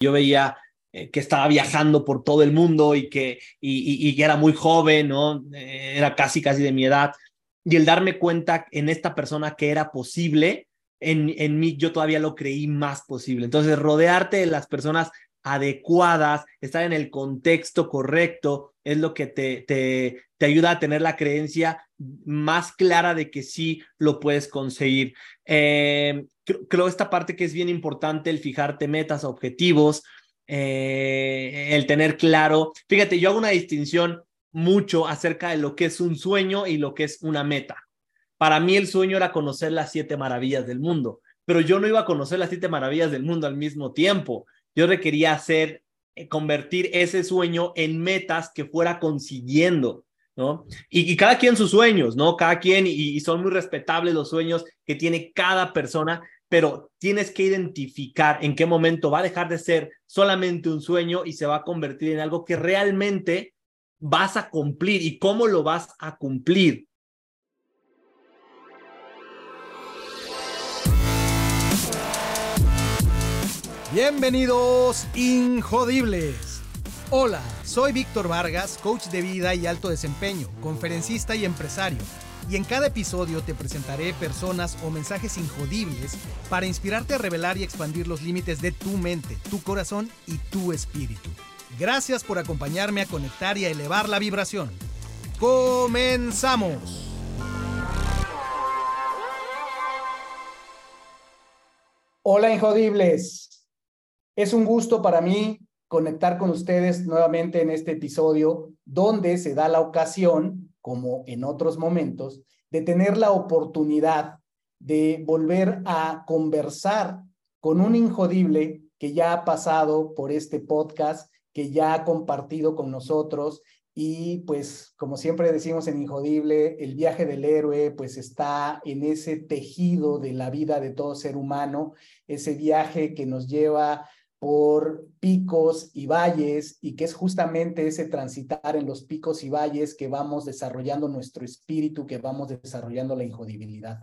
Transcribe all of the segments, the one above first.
yo veía eh, que estaba viajando por todo el mundo y que, y, y, era muy joven, ¿no? Eh, era casi, casi de mi edad. Y el darme cuenta en esta persona que era posible, en, en mí yo todavía lo creí más posible. Entonces, rodearte de las personas adecuadas, estar en el contexto correcto, es lo que te, te, te ayuda a tener la creencia más clara de que sí lo puedes conseguir. Eh, creo, esta parte que es bien importante, el fijarte metas, objetivos, eh, el tener claro. Fíjate, yo hago una distinción mucho acerca de lo que es un sueño y lo que es una meta. Para mí el sueño era conocer las siete maravillas del mundo, pero yo no iba a conocer las siete maravillas del mundo al mismo tiempo yo requería hacer, eh, convertir ese sueño en metas que fuera consiguiendo, ¿no? Y, cada quien sus sueños, ¿no? Cada quien, y, son muy respetables los sueños que tiene cada persona, pero tienes que identificar en qué momento va a dejar de ser solamente un sueño y se va a convertir en algo que realmente vas a cumplir y cómo lo vas a cumplir. Bienvenidos, Injodibles. Hola, soy Víctor Vargas, coach de vida y alto desempeño, conferencista y empresario. Y en cada episodio te presentaré personas o mensajes injodibles para inspirarte a revelar y expandir los límites de tu mente, tu corazón y tu espíritu. Gracias por acompañarme a conectar y a elevar la vibración. ¡Comenzamos! Hola, Injodibles. Es un gusto para mí conectar con ustedes nuevamente en este episodio donde se da la ocasión, como en otros momentos, de tener la oportunidad de volver a conversar con un injodible que ya ha pasado por este podcast, que ya ha compartido con nosotros y pues como siempre decimos en Injodible, el viaje del héroe pues está en ese tejido de la vida de todo ser humano, ese viaje que nos lleva por picos y valles y que es justamente ese transitar en los picos y valles que vamos desarrollando nuestro espíritu, que vamos desarrollando la injodibilidad.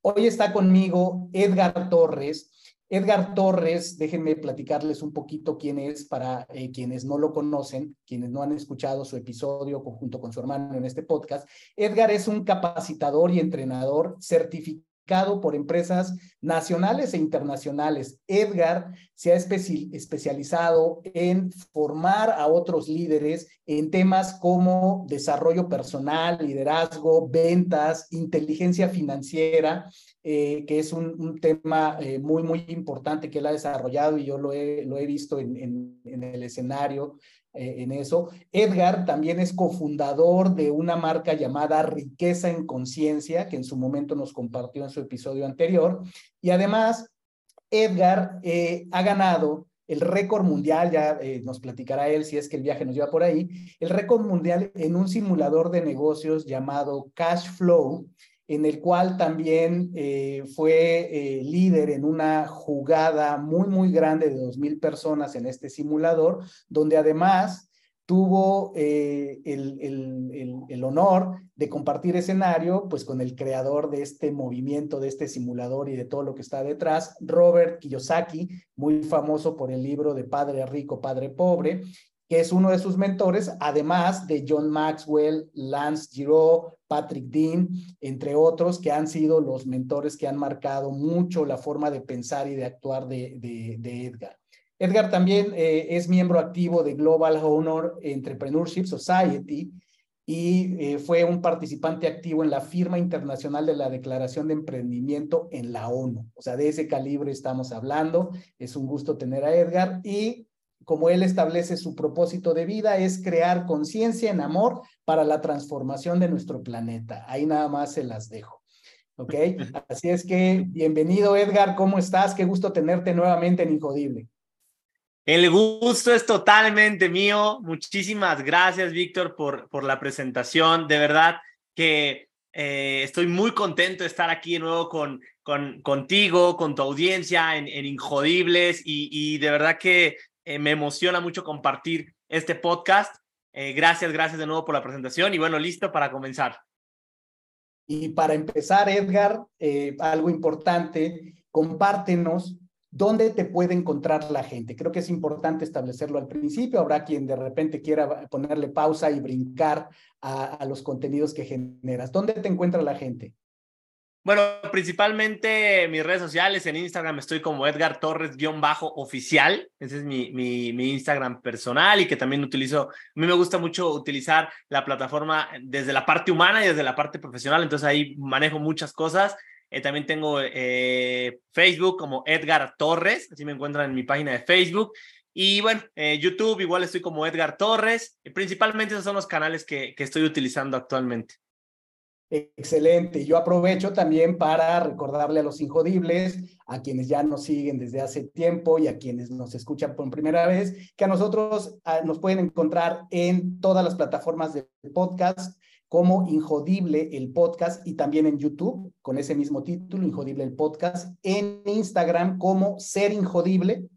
Hoy está conmigo Edgar Torres. Edgar Torres, déjenme platicarles un poquito quién es para eh, quienes no lo conocen, quienes no han escuchado su episodio junto con su hermano en este podcast. Edgar es un capacitador y entrenador certificado por empresas nacionales e internacionales. Edgar se ha especializado en formar a otros líderes en temas como desarrollo personal, liderazgo, ventas, inteligencia financiera, eh, que es un, tema eh, muy, muy importante que él ha desarrollado y yo lo he, visto en el escenario eh, en eso. Edgar también es cofundador de una marca llamada Riqueza en Conciencia, que en su momento nos compartió en su episodio anterior. Y además, Edgar eh, ha ganado el récord mundial, ya eh, nos platicará él si es que el viaje nos lleva por ahí, el récord mundial en un simulador de negocios llamado Cash Flow, en el cual también eh, fue eh, líder en una jugada muy, muy grande de 2.000 personas en este simulador, donde además tuvo eh, el, el, el, honor de compartir escenario pues con el creador de este movimiento, de este simulador y de todo lo que está detrás, Robert Kiyosaki, muy famoso por el libro de Padre Rico, Padre Pobre, que es uno de sus mentores, además de John Maxwell, Lance Giraud, Patrick Dean, entre otros, que han sido los mentores que han marcado mucho la forma de pensar y de actuar de, Edgar. Edgar también eh, es miembro activo de Global Honor Entrepreneurship Society y eh, fue un participante activo en la firma internacional de la Declaración de Emprendimiento en la ONU. O sea, de ese calibre estamos hablando. Es un gusto tener a Edgar y como él establece su propósito de vida, es crear conciencia en amor para la transformación de nuestro planeta. Ahí nada más se las dejo. ¿Ok? Así es que, bienvenido Edgar, ¿cómo estás? Qué gusto tenerte nuevamente en Injodible. El gusto es totalmente mío. Muchísimas gracias, Víctor, por, por la presentación. De verdad que eh, estoy muy contento de estar aquí de nuevo con, con, contigo, con tu audiencia en, en Injodibles y, y de verdad que eh, me emociona mucho compartir este podcast. Eh, gracias, gracias de nuevo por la presentación y bueno, listo para comenzar. Y para empezar, Edgar, eh, algo importante, compártenos ¿Dónde te puede encontrar la gente? Creo que es importante establecerlo al principio. Habrá quien de repente quiera ponerle pausa y brincar a, a los contenidos que generas. ¿Dónde te encuentra la gente? Bueno, principalmente mis redes sociales, en Instagram estoy como Edgar Torres-oficial, ese es mi, mi, Instagram personal y que también utilizo, a mí me gusta mucho utilizar la plataforma desde la parte humana y desde la parte profesional, entonces ahí manejo muchas cosas. Eh, también tengo eh, Facebook como Edgar Torres, así me encuentran en mi página de Facebook. Y bueno, eh, YouTube igual estoy como Edgar Torres, principalmente esos son los canales que, que estoy utilizando actualmente. Excelente. Yo aprovecho también para recordarle a los injodibles, a quienes ya nos siguen desde hace tiempo y a quienes nos escuchan por primera vez, que a nosotros nos pueden encontrar en todas las plataformas de podcast como Injodible el podcast y también en YouTube con ese mismo título, Injodible el podcast, en Instagram como Ser Injodible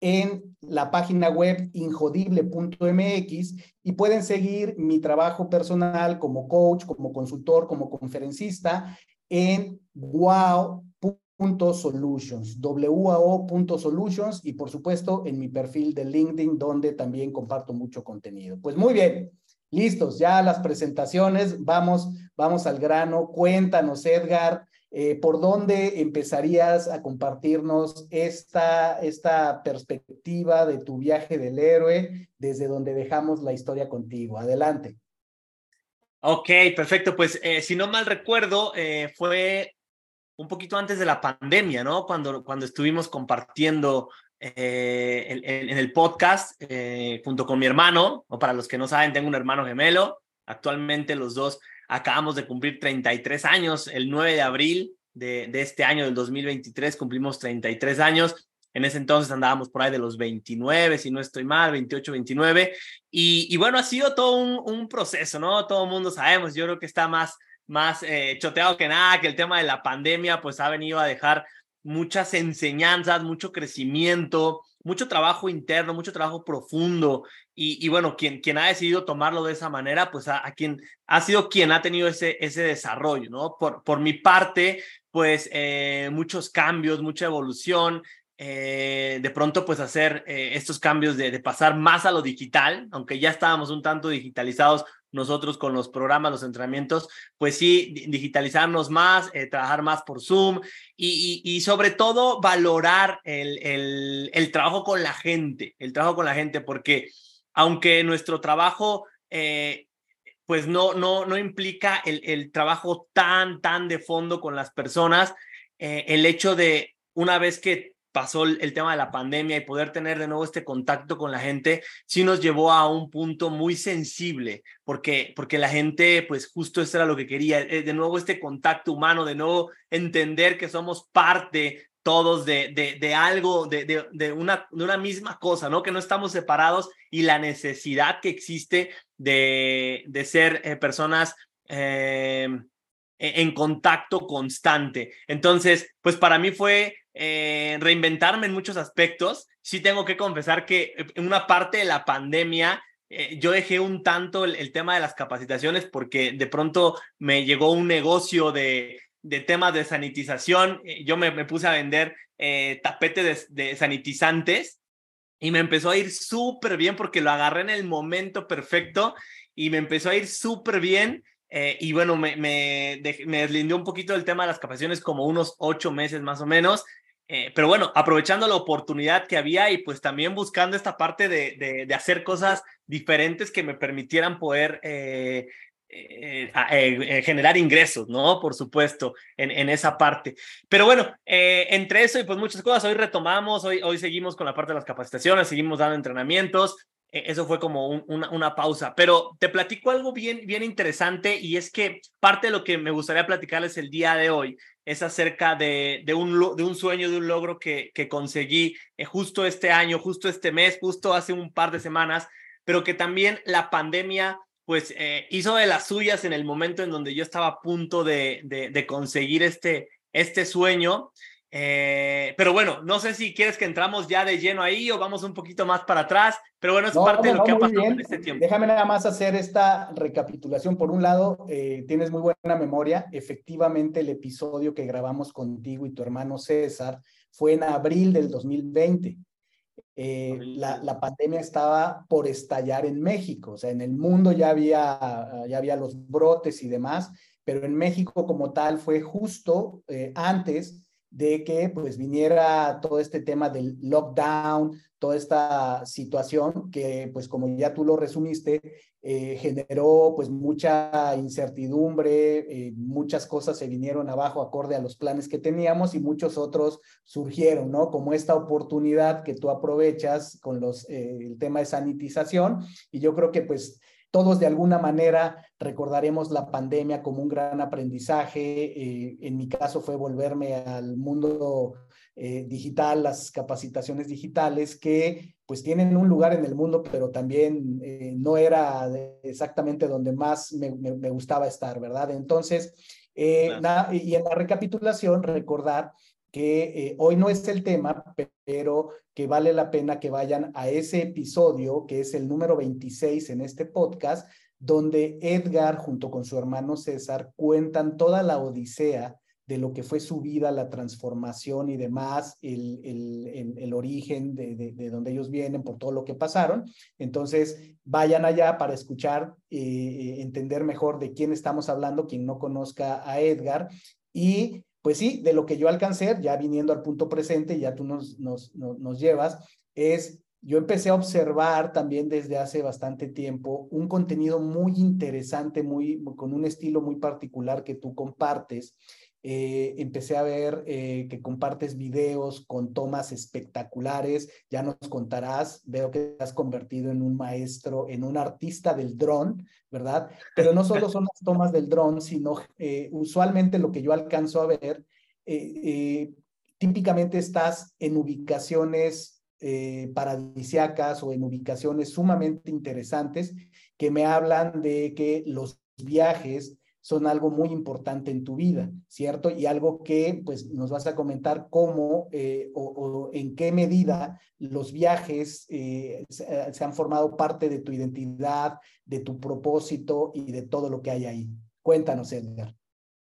en la página web injodible.mx y pueden seguir mi trabajo personal como coach, como consultor, como conferencista en wow.solutions, wao.solutions y por supuesto en mi perfil de LinkedIn donde también comparto mucho contenido. Pues muy bien, listos, ya las presentaciones, vamos, vamos al grano. Cuéntanos, Edgar, eh, ¿Por dónde empezarías a compartirnos esta, esta perspectiva de tu viaje del héroe desde donde dejamos la historia contigo? Adelante. Ok, perfecto. Pues eh, si no mal recuerdo, eh, fue un poquito antes de la pandemia, ¿no? Cuando, cuando estuvimos compartiendo en, en, el podcast junto con mi hermano, o para los que no saben, tengo un hermano gemelo. Actualmente los dos Acabamos de cumplir 33 años, el 9 de abril de, este año, del 2023, cumplimos 33 años. En ese entonces andábamos por ahí de los 29, si no estoy mal, 28, 29. Y, y bueno, ha sido todo un, un, proceso, ¿no? Todo el mundo sabemos, yo creo que está más, más eh, choteado que nada, que el tema de la pandemia pues ha venido a dejar muchas enseñanzas, mucho crecimiento, mucho trabajo interno, mucho trabajo profundo. Y, y bueno, quien, quien ha decidido tomarlo de esa manera, pues a, quien ha sido quien ha tenido ese, ese desarrollo, ¿no? Por, por mi parte, pues eh, muchos cambios, mucha evolución. Eh, de pronto, pues hacer eh, estos cambios de, de pasar más a lo digital, aunque ya estábamos un tanto digitalizados nosotros con los programas, los entrenamientos, pues sí, digitalizarnos más, eh, trabajar más por Zoom y, sobre todo valorar el, el, el, trabajo con la gente, el trabajo con la gente, porque aunque nuestro trabajo... Eh, pues no, no, no implica el, el, trabajo tan, tan de fondo con las personas, eh, el hecho de una vez que pasó el, tema de la pandemia y poder tener de nuevo este contacto con la gente, sí nos llevó a un punto muy sensible, porque, porque la gente, pues justo eso era lo que quería, eh, de nuevo este contacto humano, de nuevo entender que somos parte todos de, de, de algo, de, de, una, de una misma cosa, ¿no? Que no estamos separados y la necesidad que existe de, de ser eh, personas eh, en contacto constante. Entonces, pues para mí fue eh, reinventarme en muchos aspectos. Sí tengo que confesar que en una parte de la pandemia eh, yo dejé un tanto el, tema de las capacitaciones porque de pronto me llegó un negocio de, de temas de sanitización. Eh, yo me, puse a vender eh, tapete de, sanitizantes y me empezó a ir súper bien porque lo agarré en el momento perfecto y me empezó a ir súper bien. Eh, y bueno, me, me, me, deslindé un poquito del tema de las capacitaciones, como unos ocho meses más o menos. Eh, pero bueno, aprovechando la oportunidad que había y pues también buscando esta parte de, de, hacer cosas diferentes que me permitieran poder eh, eh, generar ingresos, ¿no? Por supuesto, en, en esa parte. Pero bueno, entre eso y pues muchas cosas, hoy retomamos, hoy, hoy seguimos con la parte de las capacitaciones, seguimos dando entrenamientos, eso fue como un, una, pausa, pero te platico algo bien, bien interesante y es que parte de lo que me gustaría platicarles el día de hoy es acerca de, de, un, de un sueño, de un logro que, que conseguí eh, justo este año, justo este mes, justo hace un par de semanas, pero que también la pandemia pues eh, hizo de las suyas en el momento en donde yo estaba a punto de, de, de conseguir este, este sueño. Eh, pero bueno, no sé si quieres que entramos ya de lleno ahí o vamos un poquito más para atrás, pero bueno, es no, parte no, de lo que ha pasado bien. en este tiempo. Déjame nada más hacer esta recapitulación. Por un lado, eh, tienes muy buena memoria. Efectivamente, el episodio que grabamos contigo y tu hermano César fue en abril del 2020. Eh, la, la, pandemia estaba por estallar en México, o sea, en el mundo ya había, ya había los brotes y demás, pero en México como tal fue justo eh, antes de que pues viniera todo este tema del lockdown, toda esta situación que pues como ya tú lo resumiste, eh, generó pues mucha incertidumbre, eh, muchas cosas se vinieron abajo acorde a los planes que teníamos y muchos otros surgieron, ¿no? Como esta oportunidad que tú aprovechas con los, eh, el tema de sanitización y yo creo que pues todos de alguna manera recordaremos la pandemia como un gran aprendizaje. Eh, en mi caso fue volverme al mundo eh, digital, las capacitaciones digitales que pues tienen un lugar en el mundo, pero también eh, no era exactamente donde más me, gustaba estar, ¿verdad? Entonces, y en la recapitulación, recordar que hoy no es el tema, pero que vale la pena que vayan a ese episodio, que es el número 26 en este podcast, donde Edgar junto con su hermano César cuentan toda la odisea de lo que fue su vida, la transformación y demás, el, el, el, origen de, de, donde ellos vienen, por todo lo que pasaron. Entonces, vayan allá para escuchar, eh, entender mejor de quién estamos hablando, quien no conozca a Edgar. Y pues sí, de lo que yo alcancé, ya viniendo al punto presente, ya tú nos, nos, nos, llevas, es, yo empecé a observar también desde hace bastante tiempo un contenido muy interesante, muy, con un estilo muy particular que tú compartes, eh, empecé a ver eh, que compartes videos con tomas espectaculares, ya nos contarás, veo que te has convertido en un maestro, en un artista del dron, ¿verdad? Pero no solo son las tomas del dron, sino eh, usualmente lo que yo alcanzo a ver, típicamente estás en ubicaciones paradisiacas o en ubicaciones sumamente interesantes que me hablan de que los viajes son algo muy importante en tu vida, ¿cierto? Y algo que pues nos vas a comentar cómo eh, o, en qué medida los viajes eh, se, han formado parte de tu identidad, de tu propósito y de todo lo que hay ahí. Cuéntanos, Edgar.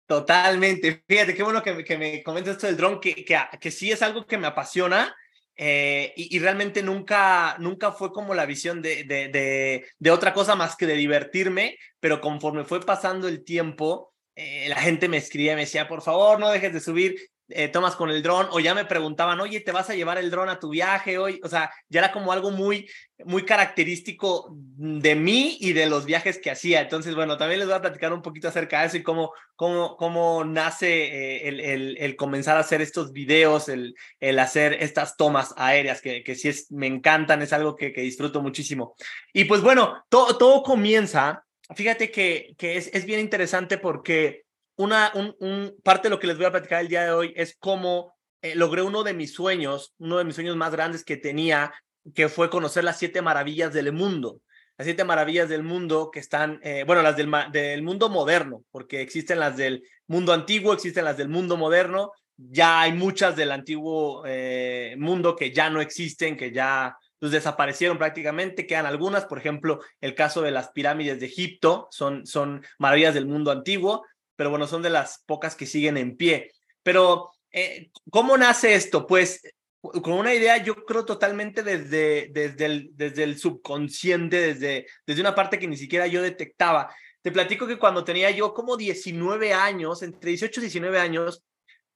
Totalmente. Fíjate, qué bueno que, que me comentas esto del dron, que, que, que sí es algo que me apasiona eh, y, realmente nunca, nunca fue como la visión de, de, de, otra cosa más que de divertirme, pero conforme fue pasando el tiempo, eh, la gente me escribía me decía, por favor, no dejes de subir eh, tomas con el dron, o ya me preguntaban, oye, ¿te vas a llevar el dron a tu viaje hoy? O sea, ya era como algo muy, muy característico de mí y de los viajes que hacía. Entonces, bueno, también les voy a platicar un poquito acerca de eso y cómo, cómo, cómo nace eh, el, el, el, comenzar a hacer estos videos, el, el hacer estas tomas aéreas, que, que sí es, me encantan, es algo que, que disfruto muchísimo. Y pues bueno, todo, todo comienza, fíjate que, que es, es bien interesante porque una un, parte de lo que les voy a platicar el día de hoy es cómo eh, logré uno de mis sueños, uno de mis sueños más grandes que tenía, que fue conocer las siete maravillas del mundo. Las siete maravillas del mundo que están, eh, bueno, las del, del mundo moderno, porque existen las del mundo antiguo, existen las del mundo moderno, ya hay muchas del antiguo eh, mundo que ya no existen, que ya pues, desaparecieron prácticamente, quedan algunas, por ejemplo, el caso de las pirámides de Egipto, son, son maravillas del mundo antiguo, pero bueno, son de las pocas que siguen en pie. Pero, eh, ¿cómo nace esto? Pues con una idea, yo creo totalmente desde, desde, el, desde el subconsciente, desde, desde una parte que ni siquiera yo detectaba. Te platico que cuando tenía yo como 19 años, entre 18 y 19 años,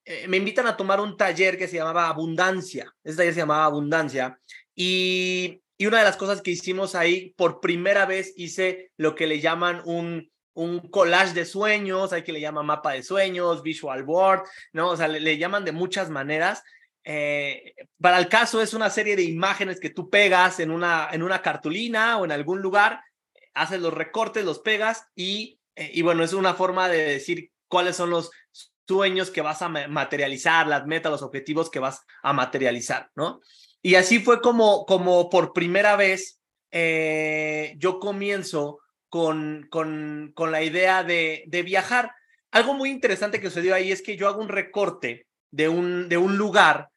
eh, me invitan a tomar un taller que se llamaba Abundancia. Ese taller se llamaba Abundancia. Y, y una de las cosas que hicimos ahí, por primera vez hice lo que le llaman un, un collage de sueños, hay que le llama mapa de sueños, visual board, ¿no? O sea, le, llaman de muchas maneras. Eh, para el caso es una serie de imágenes que tú pegas en una, en una cartulina o en algún lugar, haces los recortes, los pegas y, eh, y bueno, es una forma de decir cuáles son los sueños que vas a materializar, las metas, los objetivos que vas a materializar, ¿no? Y así fue como, como por primera vez eh, yo comienzo con, con, con la idea de, de, viajar. Algo muy interesante que sucedió ahí es que yo hago un recorte de un, de un lugar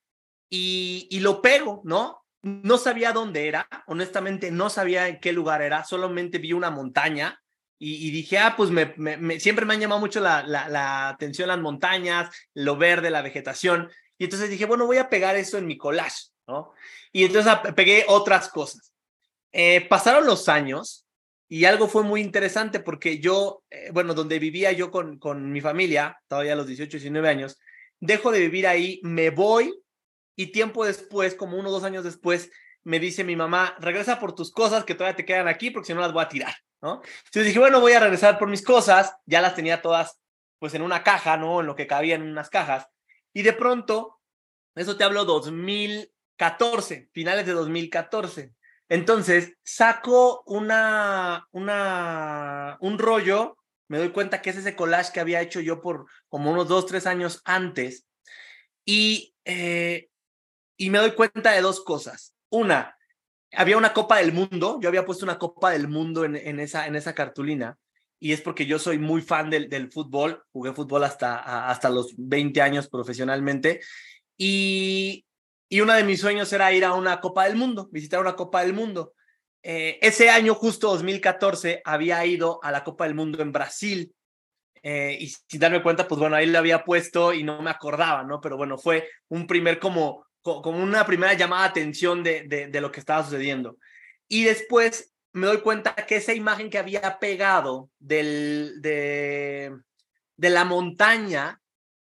y, y lo pego, ¿no? No sabía dónde era, honestamente no sabía en qué lugar era, solamente vi una montaña y, dije, ah, pues me, siempre me han llamado mucho la, la, atención las montañas, lo verde, la vegetación. Y entonces dije, bueno, voy a pegar eso en mi collage, ¿no? Y entonces pegué otras cosas. Eh, pasaron los años y algo fue muy interesante porque yo, eh, bueno, donde vivía yo con, con mi familia, todavía a los 18, 19 años, dejo de vivir ahí, me voy y tiempo después, como uno o dos años después, me dice mi mamá, regresa por tus cosas que todavía te quedan aquí porque si no las voy a tirar, ¿no? Entonces dije, bueno, voy a regresar por mis cosas, ya las tenía todas pues en una caja, ¿no? En lo que cabía en unas cajas. Y de pronto, eso te hablo 2014, finales de 2014. Entonces, saco una, una, un rollo, me doy cuenta que es ese collage que había hecho yo por como unos dos, tres años antes, y, eh, y me doy cuenta de dos cosas. Una, había una Copa del Mundo, yo había puesto una Copa del Mundo en, en, esa, en esa cartulina, y es porque yo soy muy fan del, del fútbol, jugué fútbol hasta, hasta los 20 años profesionalmente, y, y uno de mis sueños era ir a una Copa del Mundo, visitar una Copa del Mundo. Eh, ese año, justo 2014, había ido a la Copa del Mundo en Brasil. Eh, y sin darme cuenta, pues bueno, ahí le había puesto y no me acordaba, ¿no? Pero bueno, fue un primer como, como una primera llamada de atención de, de, de lo que estaba sucediendo. Y después me doy cuenta que esa imagen que había pegado del, de, de la montaña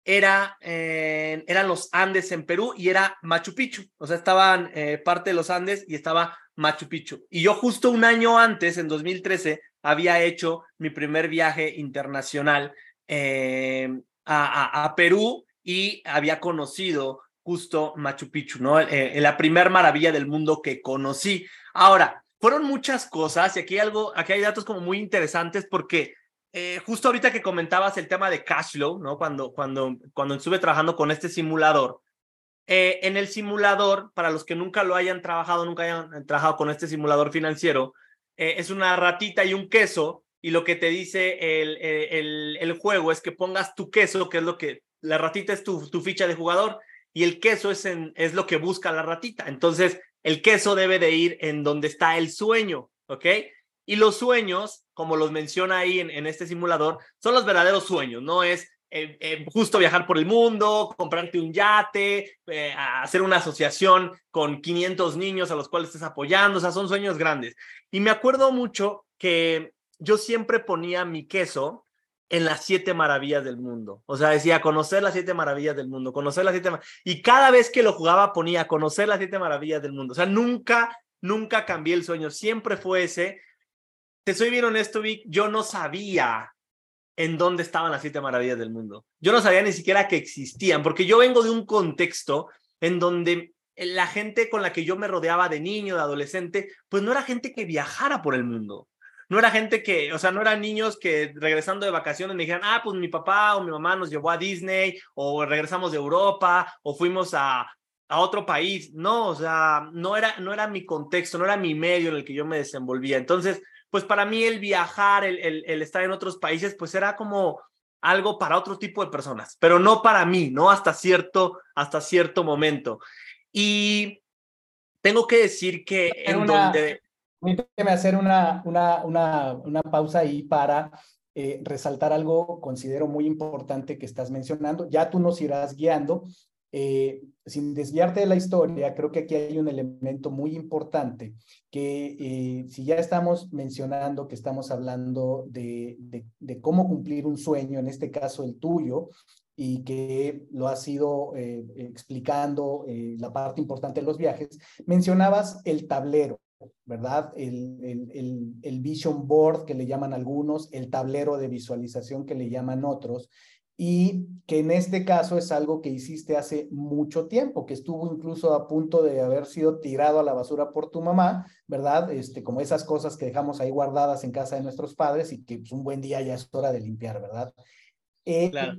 era, eh, eran los Andes en Perú y era Machu Picchu. O sea, estaban eh, parte de los Andes y estaba Machu Picchu. Y yo justo un año antes, en 2013, había hecho mi primer viaje internacional eh, a, Perú y había conocido justo Machu Picchu, ¿no? la primer maravilla del mundo que conocí. Ahora, fueron muchas cosas y aquí algo, aquí hay datos como muy interesantes porque eh, justo ahorita que comentabas el tema de Cashflow, ¿no? Cuando, cuando, cuando estuve trabajando con este simulador, eh, en el simulador, para los que nunca lo hayan trabajado, nunca hayan trabajado con este simulador financiero, eh, es una ratita y un queso, y lo que te dice el, el, el, juego es que pongas tu queso, que es lo que, la ratita es tu, tu ficha de jugador, y el queso es, en, es lo que busca la ratita. Entonces, el queso debe de ir en donde está el sueño, ¿ok? Y los sueños, como los menciona ahí en, este simulador, son los verdaderos sueños, no es eh, eh, justo viajar por el mundo, comprarte un yate, eh, hacer una asociación con 500 niños a los cuales estés apoyando, o sea, son sueños grandes. Y me acuerdo mucho que yo siempre ponía mi queso en las siete maravillas del mundo. O sea, decía conocer las siete maravillas del mundo, conocer las siete y cada vez que lo jugaba ponía conocer las siete maravillas del mundo. O sea, nunca, nunca cambié el sueño, siempre fue ese te soy bien honesto, Vic, yo no sabía en dónde estaban las siete maravillas del mundo. Yo no sabía ni siquiera que existían, porque yo vengo de un contexto en donde la gente con la que yo me rodeaba de niño, de adolescente, pues no era gente que viajara por el mundo. No era gente que, o sea, no eran niños que regresando de vacaciones me dijeran, ah, pues mi papá o mi mamá nos llevó a Disney, o regresamos de Europa, o fuimos a, a otro país. No, o sea, no era, no era mi contexto, no era mi medio en el que yo me desenvolvía. Entonces, pues para mí el viajar, el, el, estar en otros países, pues era como algo para otro tipo de personas, pero no para mí, ¿no? Hasta cierto, hasta cierto momento. Y tengo que decir que en donde... Permíteme hacer una, una, una, una pausa ahí para eh, resaltar algo, considero muy importante que estás mencionando. Ya tú nos irás guiando. Eh, sin desviarte de la historia, creo que aquí hay un elemento muy importante que eh, si ya estamos mencionando que estamos hablando de, cómo cumplir un sueño, en este caso el tuyo, y que lo has ido eh, explicando la parte importante de los viajes, mencionabas el tablero. ¿Verdad? El vision board que le llaman algunos, el tablero de visualización que le llaman otros, y que en este caso es algo que hiciste hace mucho tiempo, que estuvo incluso a punto de haber sido tirado a la basura por tu mamá, ¿verdad? Este, como esas cosas que dejamos ahí guardadas en casa de nuestros padres y que pues, un buen día ya es hora de limpiar, ¿verdad? Eh, claro.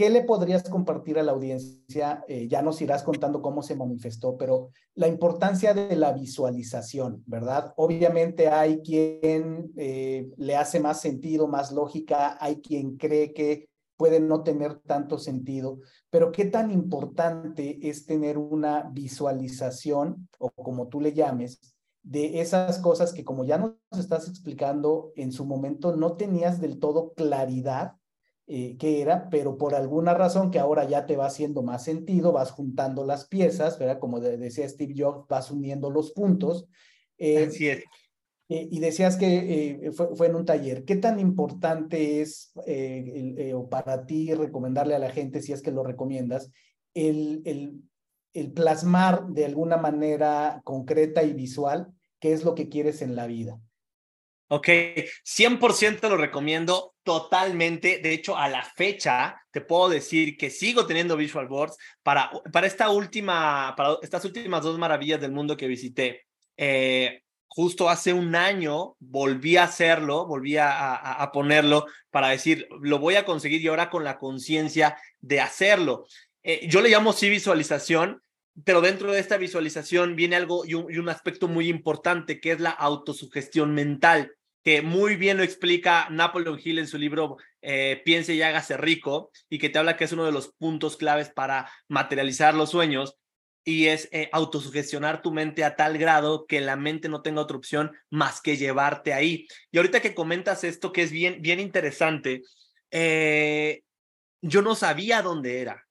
¿Qué le podrías compartir a la audiencia? Eh, ya nos irás contando cómo se manifestó, pero la importancia de la visualización, ¿verdad? Obviamente hay quien eh, le hace más sentido, más lógica, hay quien cree que puede no tener tanto sentido, pero qué tan importante es tener una visualización, o como tú le llames, de esas cosas que como ya nos estás explicando en su momento, no tenías del todo claridad eh, qué era, pero por alguna razón que ahora ya te va haciendo más sentido, vas juntando las piezas, ¿verdad? Como decía Steve Jobs, vas uniendo los puntos. Eh, Así es. Eh, y decías que fue, en un taller. ¿Qué tan importante es o para ti recomendarle a la gente, si es que lo recomiendas, el, el, el plasmar de alguna manera concreta y visual qué es lo que quieres en la vida? Ok, 100% lo recomiendo totalmente. De hecho, a la fecha te puedo decir que sigo teniendo visual boards para, para esta última, para estas últimas dos maravillas del mundo que visité. Eh, justo hace un año volví a hacerlo, volví a, a, ponerlo para decir, lo voy a conseguir y ahora con la conciencia de hacerlo. Eh, yo le llamo sí visualización, pero dentro de esta visualización viene algo y un, y un aspecto muy importante que es la autosugestión mental que muy bien lo explica Napoleon Hill en su libro eh, Piense y hágase rico, y que te habla que es uno de los puntos claves para materializar los sueños, y es eh, autosugestionar tu mente a tal grado que la mente no tenga otra opción más que llevarte ahí. Y ahorita que comentas esto, que es bien, bien interesante, eh, yo no sabía dónde era.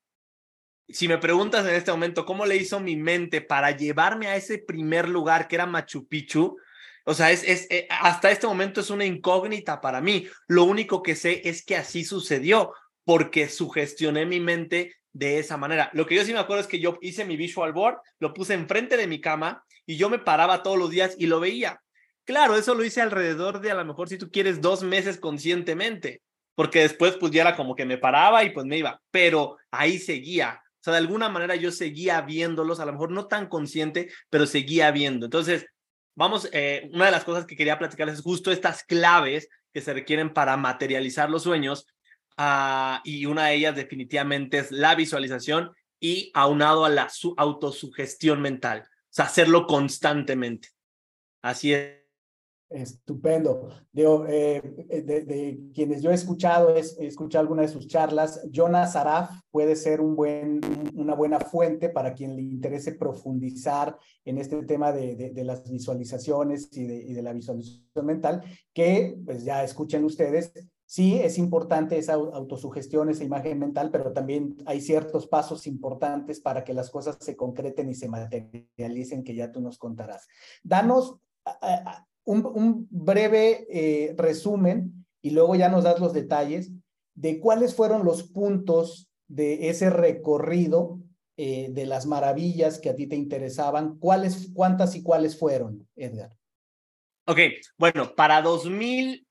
Si me preguntas en este momento cómo le hizo mi mente para llevarme a ese primer lugar que era Machu Picchu, o sea, es, eh, hasta este momento es una incógnita para mí. Lo único que sé es que así sucedió porque sugestioné mi mente de esa manera. Lo que yo sí me acuerdo es que yo hice mi visual board, lo puse enfrente de mi cama y yo me paraba todos los días y lo veía. Claro, eso lo hice alrededor de a lo mejor si tú quieres dos meses conscientemente, porque después pues ya era como que me paraba y pues me iba, pero ahí seguía. O sea, de alguna manera yo seguía viéndolos, a lo mejor no tan consciente, pero seguía viendo. Entonces, vamos, eh, una de las cosas que quería platicarles es justo estas claves que se requieren para materializar los sueños. Uh, y una de ellas definitivamente es la visualización y aunado a la su autosugestión mental, o sea, hacerlo constantemente. Así es. Estupendo. Eh, de, de, quienes yo he escuchado, he, escuchado alguna de sus charlas. Jonas Araf puede ser un buen, una buena fuente para quien le interese profundizar en este tema de, de las visualizaciones y, y de, la visualización mental, que pues ya escuchen ustedes. Sí, es importante esa autosugestión, esa imagen mental, pero también hay ciertos pasos importantes para que las cosas se concreten y se materialicen, que ya tú nos contarás. Danos un, breve eh, resumen y luego ya nos das los detalles de cuáles fueron los puntos de ese recorrido eh, de las maravillas que a ti te interesaban. ¿Cuáles, cuántas y cuáles fueron, Edgar? Ok, bueno, para 2000,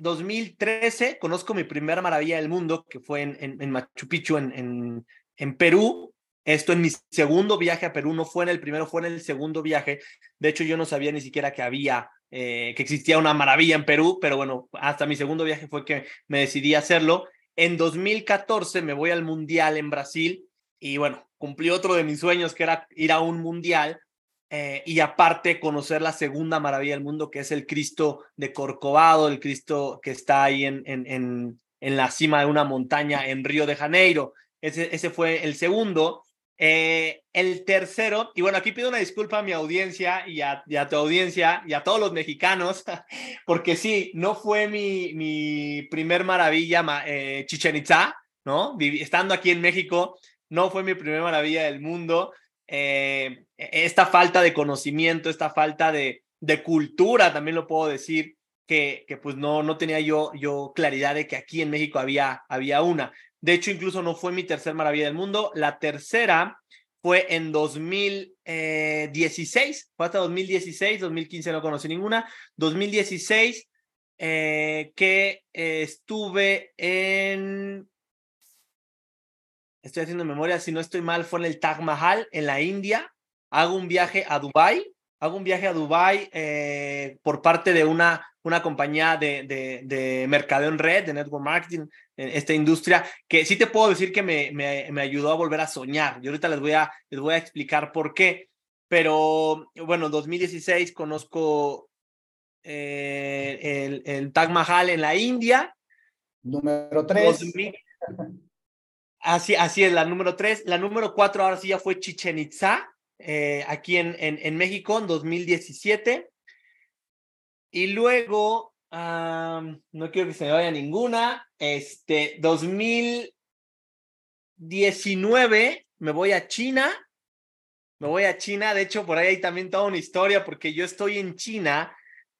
2013 eh, conozco mi primera maravilla del mundo, que fue en, en, Machu Picchu, en, en, en Perú, esto en mi segundo viaje a Perú, no fue en el primero, fue en el segundo viaje. De hecho, yo no sabía ni siquiera que había, eh, que existía una maravilla en Perú, pero bueno, hasta mi segundo viaje fue que me decidí hacerlo. En 2014 me voy al Mundial en Brasil y bueno, cumplí otro de mis sueños que era ir a un Mundial eh, y aparte conocer la segunda maravilla del mundo que es el Cristo de Corcovado, el Cristo que está ahí en, en, en, en la cima de una montaña en Río de Janeiro. Ese, ese fue el segundo. Eh, el tercero, y bueno, aquí pido una disculpa a mi audiencia y a, tu audiencia y a todos los mexicanos, porque sí, no fue mi, mi primer maravilla eh, Chichen Itza, ¿no? estando aquí en México, no fue mi primer maravilla del mundo. Eh, esta falta de conocimiento, esta falta de, de cultura, también lo puedo decir, que, que, pues no, no tenía yo, yo claridad de que aquí en México había, había una. De hecho, incluso no fue mi tercer maravilla del mundo. La tercera fue en 2016, fue hasta 2016, 2015 no conocí ninguna. 2016, eh, que estuve en, estoy haciendo memoria, si no estoy mal, fue en el Taj Mahal, en la India. Hago un viaje a Dubai hago un viaje a Dubai eh, por parte de una, una compañía de, de, de, mercadeo en red, de network marketing, en esta industria, que sí te puedo decir que me, me, me, ayudó a volver a soñar. Yo ahorita les voy a, les voy a explicar por qué. Pero bueno, en 2016 conozco eh, el, el Taj Mahal en la India. Número 3. Así, así es, la número 3. La número 4 ahora sí ya fue Chichen Itza eh, aquí en, en, en, México en 2017. Y luego no quiero que se me vaya ninguna. Este, 2019 me voy a China. Me voy a China. De hecho, por ahí hay también toda una historia porque yo estoy en China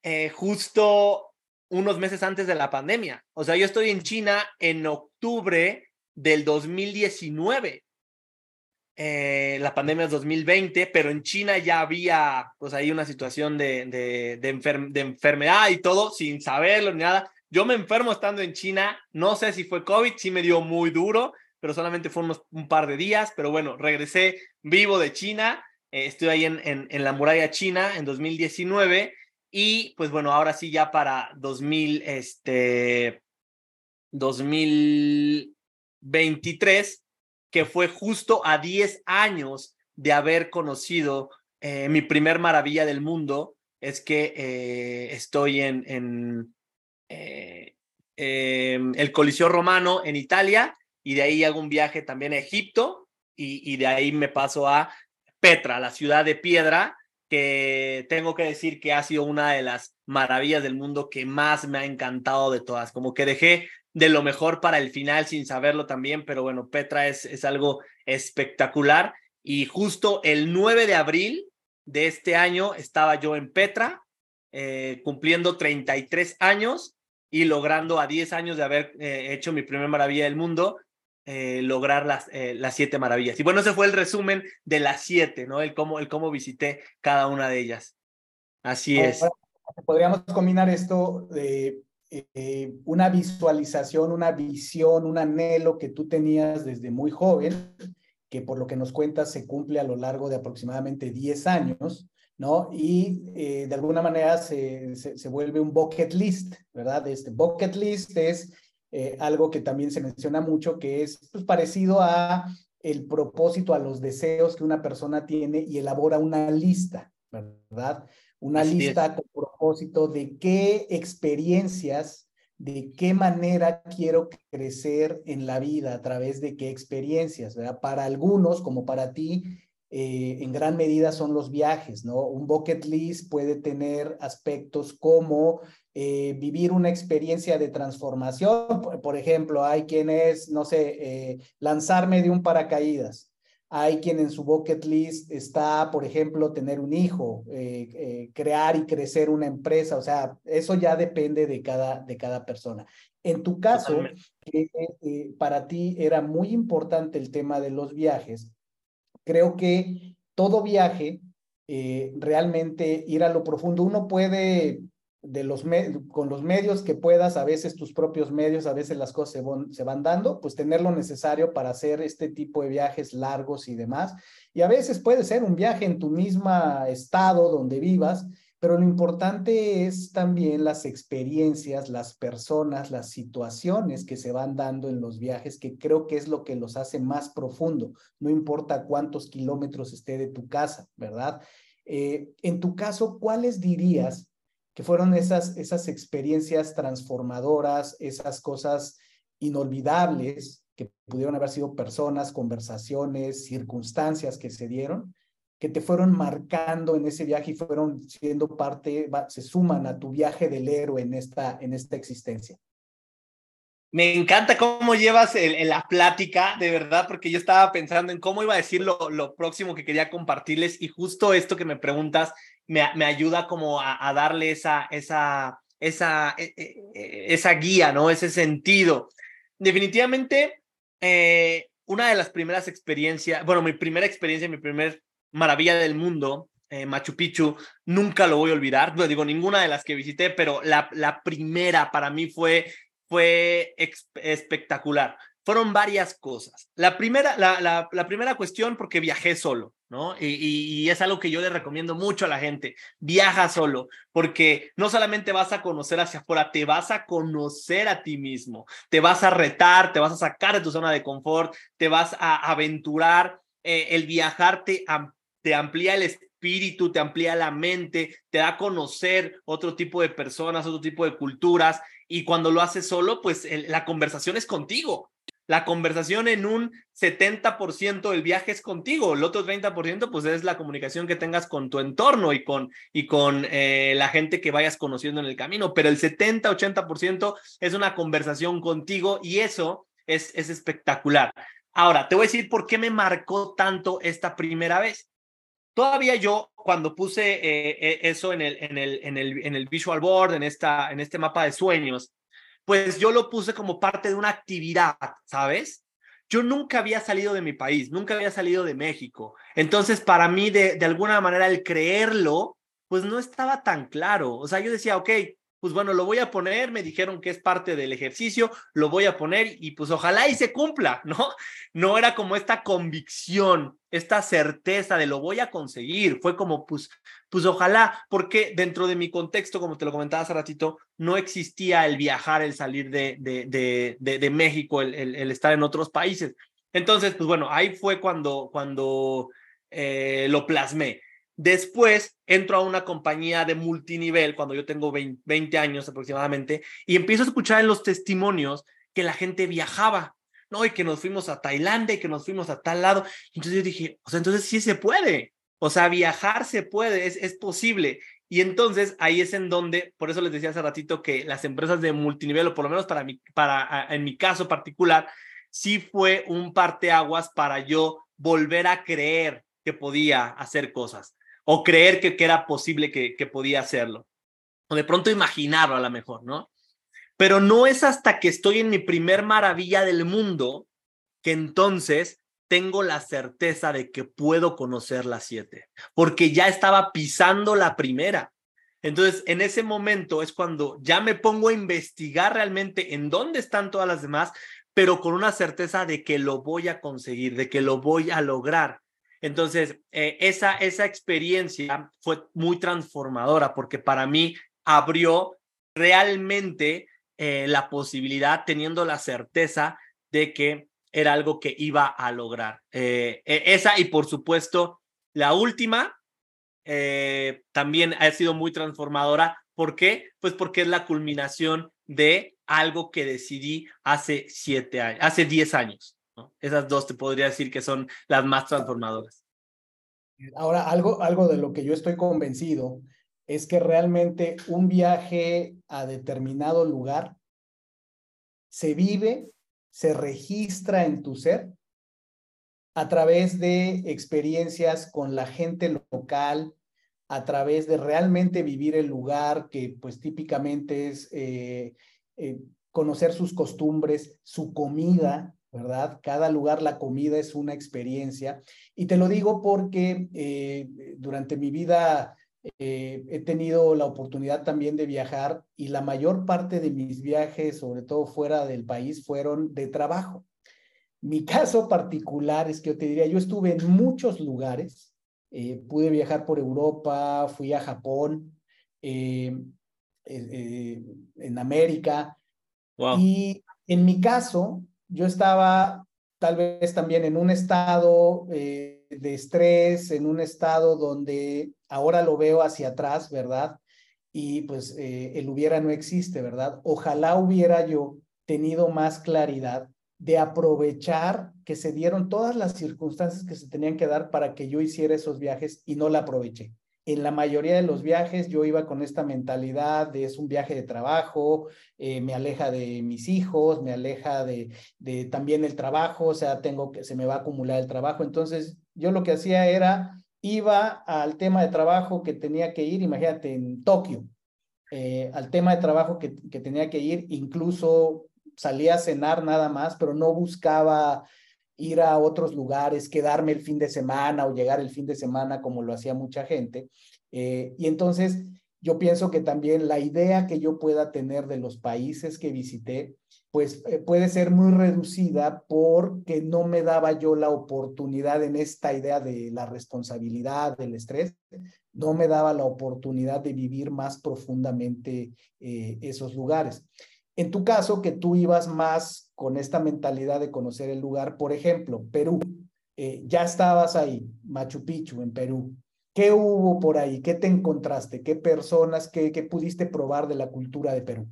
eh, justo unos meses antes de la pandemia. O sea, yo estoy en China en octubre del 2019. Eh, la pandemia es 2020, pero en China ya había, pues ahí una situación de, de, de, enfermedad y todo, sin saberlo ni nada. Yo me enfermo estando en China, no sé si fue COVID, sí me dio muy duro, pero solamente fue unos, un par de días, pero bueno, regresé vivo de China, eh, estoy ahí en, en, en, la muralla china en 2019 y pues bueno, ahora sí ya para 2000, este, 2023 que fue justo a 10 años de haber conocido eh, mi primer maravilla del mundo, es que eh, estoy en, eh, em, el Coliseo Romano en Italia y de ahí hago un viaje también a Egipto y de ahí me paso a Petra, la ciudad de piedra, que tengo que decir que ha sido una de las maravillas del mundo que más me ha encantado de todas. Como que dejé de lo mejor para el final sin saberlo también, pero bueno, Petra es, es algo espectacular. Y justo el 9 de abril de este año estaba yo en Petra, eh, cumpliendo 33 años y logrando a 10 años de haber eh, hecho mi primer maravilla del mundo, eh, lograr las, las siete maravillas. Y bueno, ese fue el resumen de las siete, ¿no? El cómo, el cómo visité cada una de ellas. Así es. Podríamos combinar esto de eh, una visualización, una visión, un anhelo que tú tenías desde muy joven, que por lo que nos cuentas se cumple a lo largo de aproximadamente 10 años, ¿no? Y eh, de alguna manera se, se, vuelve un bucket list, ¿verdad? Este bucket list es eh, algo que también se menciona mucho, que es pues, parecido a el propósito, a los deseos que una persona tiene y elabora una lista, ¿verdad? Una lista con de qué experiencias, de qué manera quiero crecer en la vida, a través de qué experiencias, ¿verdad? Para algunos, como para ti, eh, en gran medida son los viajes, ¿no? Un bucket list puede tener aspectos como eh, vivir una experiencia de transformación. Por, ejemplo, hay quienes, no sé, eh, lanzarme de un paracaídas. Hay quien en su bucket list está, por ejemplo, tener un hijo, eh, eh, crear y crecer una empresa. O sea, eso ya depende de cada, de cada persona. En tu caso, eh, para ti era muy importante el tema de los viajes. Creo que todo viaje, realmente ir a lo profundo, uno puede de los con los medios que puedas, a veces tus propios medios, a veces las cosas se, van dando, pues tener lo necesario para hacer este tipo de viajes largos y demás. Y a veces puede ser un viaje en tu misma estado donde vivas, pero lo importante es también las experiencias, las personas, las situaciones que se van dando en los viajes, que creo que es lo que los hace más profundo, no importa cuántos kilómetros esté de tu casa, ¿verdad? Eh, en tu caso, ¿cuáles dirías que fueron esas, esas experiencias transformadoras, esas cosas inolvidables que pudieron haber sido personas, conversaciones, circunstancias que se dieron, que te fueron marcando en ese viaje y fueron siendo parte, se suman a tu viaje del héroe en esta, en esta existencia. Me encanta cómo llevas la plática, de verdad, porque yo estaba pensando en cómo iba a decir lo próximo que quería compartirles y justo esto que me preguntas me, ayuda como a, darle esa, esa, esa, e, e, e, esa guía, ¿no? Ese sentido. Definitivamente, eh, una de las primeras experiencias, bueno, mi primera experiencia, mi primer maravilla del mundo, eh, Machu Picchu, nunca lo voy a olvidar. No digo ninguna de las que visité, pero la, la primera para mí fue, fue espectacular fueron varias cosas. La primera, la, la, primera cuestión, porque viajé solo, Y, y, es algo que yo le recomiendo mucho a la gente. Viaja solo, porque no solamente vas a conocer hacia afuera, te vas a conocer a ti mismo, te vas a retar, te vas a sacar de tu zona de confort, te vas a aventurar. Eh, el viajar te amplía el espíritu, te amplía la mente, te da a conocer otro tipo de personas, otro tipo de culturas. Y cuando lo haces solo, pues la conversación es contigo La conversación en un 70% del viaje es contigo, el otro 30% pues es la comunicación que tengas con tu entorno y con, y con eh, la gente que vayas conociendo en el camino, pero el 70-80% es una conversación contigo y eso es, es espectacular. Ahora, te voy a decir por qué me marcó tanto esta primera vez. Todavía yo, cuando puse eh, eh, eso en el, en, el, en, el, en el visual board, en, esta, en este mapa de sueños, pues yo lo puse como parte de una actividad, ¿sabes? Yo nunca había salido de mi país, nunca había salido de México. Entonces, para mí, de, alguna manera, el creerlo, pues no estaba tan claro. O sea, yo decía, ok, pues bueno, lo voy a poner, me dijeron que es parte del ejercicio, lo voy a poner y pues ojalá y se cumpla, ¿no? No era como esta convicción, esta certeza de lo voy a conseguir, fue como pues, pues ojalá, porque dentro de mi contexto, como te lo comentaba hace ratito, no existía el viajar, el salir de, de, de, México, el, el, estar en otros países. Entonces, pues bueno, ahí fue cuando, cuando eh, lo plasmé. Después entro a una compañía de multinivel cuando yo tengo 20, años aproximadamente y empiezo a escuchar en los testimonios que la gente viajaba, ¿no? Y que nos fuimos a Tailandia y que nos fuimos a tal lado. entonces yo dije, o sea, entonces sí se puede. O sea, viajar se puede, es, es posible. Y entonces ahí es en donde, por eso les decía hace ratito que las empresas de multinivel, o por lo menos para mí, para, en mi caso particular, sí fue un parteaguas para yo volver a creer que podía hacer cosas o creer que, que era posible que, que podía hacerlo. O de pronto imaginarlo a lo mejor, ¿no? Pero no es hasta que estoy en mi primer maravilla del mundo que entonces tengo la certeza de que puedo conocer las siete, porque ya estaba pisando la primera. Entonces, en ese momento es cuando ya me pongo a investigar realmente en dónde están todas las demás, pero con una certeza de que lo voy a conseguir, de que lo voy a lograr. Entonces, eh, esa, esa experiencia fue muy transformadora porque para mí abrió realmente eh, la posibilidad, teniendo la certeza de que era algo que iba a lograr. Eh, e, esa y por supuesto, la última también ha sido muy transformadora. ¿Por qué? Pues porque es la culminación de algo que decidí hace siete años, hace diez años. Esas dos te podría decir que son las más transformadoras. Ahora, algo, algo de lo que yo estoy convencido es que realmente un viaje a determinado lugar se vive, se registra en tu ser a través de experiencias con la gente local, a través de realmente vivir el lugar, que pues típicamente es eh, eh, conocer sus costumbres, su comida, ¿verdad? Cada lugar, la comida es una experiencia. Y te lo digo porque eh, durante mi vida eh, he tenido la oportunidad también de viajar y la mayor parte de mis viajes, sobre todo fuera del país, fueron de trabajo. Mi caso particular es que yo te diría, yo estuve en muchos lugares, eh, pude viajar por Europa, fui a Japón, en América, y en mi caso, yo estaba tal vez también en un estado eh, de estrés, en un estado donde ahora lo veo hacia atrás, ¿verdad? Y pues eh, el hubiera no existe, ¿verdad? Ojalá hubiera yo tenido más claridad de aprovechar que se dieron todas las circunstancias que se tenían que dar para que yo hiciera esos viajes y no la aproveché en la mayoría de los viajes yo iba con esta mentalidad de es un viaje de trabajo, eh, me aleja de mis hijos, me aleja de, de también el trabajo, o sea, tengo que, se me va a acumular el trabajo. Entonces, yo lo que hacía era, iba al tema de trabajo que tenía que ir, imagínate, en Tokio, eh, al tema de trabajo que, que tenía que ir, incluso salía a cenar nada más, pero no buscaba ir a otros lugares, quedarme el fin de semana o llegar el fin de semana como lo hacía mucha gente. Eh, y entonces yo pienso que también la idea que yo pueda tener de los países que visité, pues eh, puede ser muy reducida porque no me daba yo la oportunidad en esta idea de la responsabilidad, del estrés, no me daba la oportunidad de vivir más profundamente eh, esos lugares. En tu caso, que tú ibas más con esta mentalidad de conocer el lugar, por ejemplo, Perú, eh, ya estabas ahí, Machu Picchu, en Perú. ¿Qué hubo por ahí? ¿Qué te encontraste? ¿Qué personas? ¿Qué, qué pudiste probar de la cultura de Perú?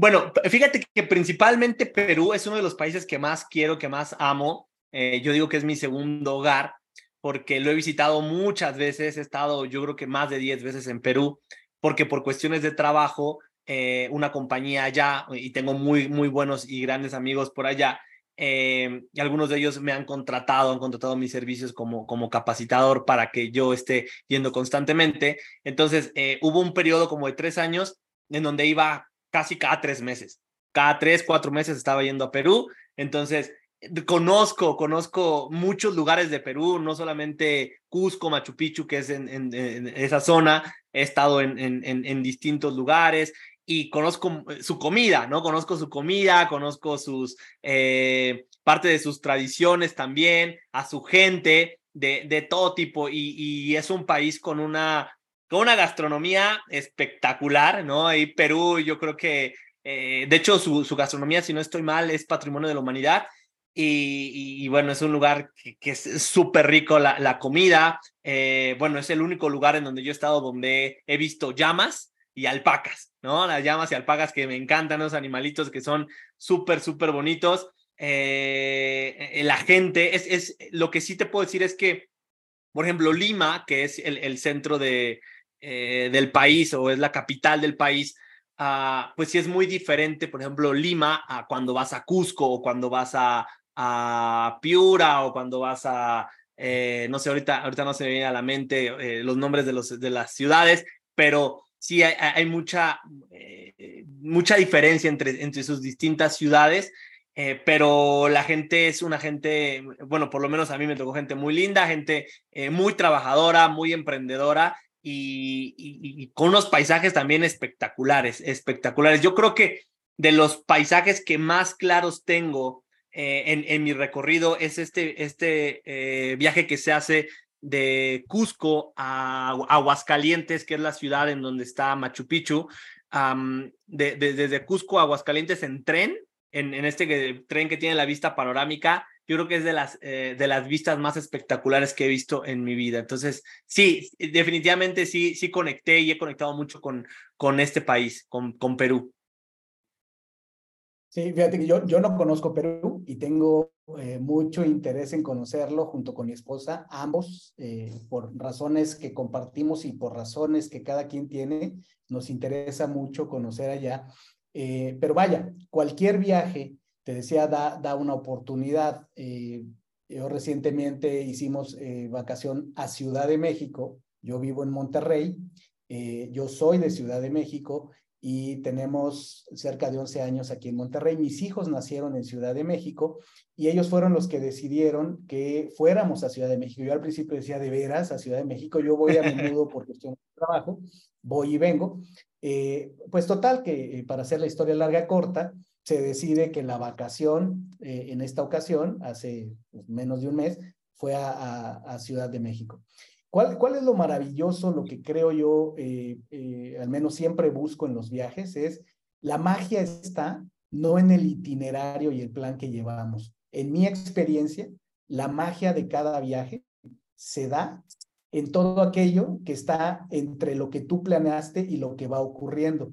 Bueno, fíjate que principalmente Perú es uno de los países que más quiero, que más amo. Eh, yo digo que es mi segundo hogar porque lo he visitado muchas veces, he estado yo creo que más de 10 veces en Perú, porque por cuestiones de trabajo, eh, una compañía allá, y tengo muy, muy buenos y grandes amigos por allá, eh, y algunos de ellos me han contratado, han contratado mis servicios como, como capacitador para que yo esté yendo constantemente. Entonces, hubo un periodo como de tres años en donde iba casi cada tres meses. Cada tres, cuatro meses estaba yendo a Perú. Entonces, conozco, conozco muchos lugares de Perú, no solamente Cusco, Machu Picchu, que es en, esa zona. He estado en, en, distintos lugares y conozco su comida, ¿no? Conozco su comida, conozco sus, eh, parte de sus tradiciones también, a su gente de, de todo tipo y, y es un país con una con una gastronomía espectacular, ¿no? Y Perú, yo creo que, eh, de hecho, su, gastronomía, si no estoy mal, es patrimonio de la humanidad. Y, y, bueno, es un lugar que, es súper rico la, comida. Eh, bueno, es el único lugar en donde yo he estado donde he visto llamas y alpacas, ¿no? Las llamas y alpacas que me encantan, los animalitos que son súper, súper bonitos. Eh, la gente, es, es, lo que sí te puedo decir es que, por ejemplo, Lima, que es el centro de, eh, del país o es la capital del país, uh, pues sí es muy diferente, por ejemplo, Lima, a cuando vas a Cusco o cuando vas a, a Piura o cuando vas a, eh, no sé, ahorita, ahorita no se me viene a la mente eh, los nombres de, los, de las ciudades, pero sí hay, mucha, mucha diferencia entre, entre sus distintas ciudades. pero la gente es una gente, bueno, por lo menos a mí me tocó gente muy linda, gente muy trabajadora, muy emprendedora y, con unos paisajes también espectaculares, espectaculares. Yo creo que de los paisajes que más claros tengo eh, en, en, mi recorrido es este, este eh, viaje que se hace de Cusco a Aguascalientes, que es la ciudad en donde está Machu Picchu, de, desde Cusco a Aguascalientes en tren, en, en este tren que tiene la vista panorámica, yo creo que es de las, eh, de las vistas más espectaculares que he visto en mi vida. Entonces, sí, definitivamente sí, sí conecté y he conectado mucho con, con este país, con, con Perú. Sí, fíjate que yo, yo no conozco Perú y tengo eh, mucho interés en conocerlo junto con mi esposa, ambos, eh, por razones que compartimos y por razones que cada quien tiene, nos interesa mucho conocer allá. pero vaya, cualquier viaje te decía, da, da una oportunidad. Eh, yo recientemente hicimos eh, vacación a Ciudad de México. Yo vivo en Monterrey. Eh, yo soy de Ciudad de México y tenemos cerca de 11 años aquí en Monterrey. Mis hijos nacieron en Ciudad de México y ellos fueron los que decidieron que fuéramos a Ciudad de México. Yo al principio decía, de veras, a Ciudad de México, yo voy a menudo por cuestión de trabajo, voy y vengo. pues total, que para hacer la historia larga corta, se decide que la vacación eh, en esta ocasión, hace pues, menos de un mes, fue a, Ciudad de México. ¿Cuál, ¿Cuál, es lo maravilloso, lo que creo yo, eh, eh, al menos siempre busco en los viajes, es la magia está no en el itinerario y el plan que llevamos. En mi experiencia, la magia de cada viaje se da en todo aquello que está entre lo que tú planeaste y lo que va ocurriendo.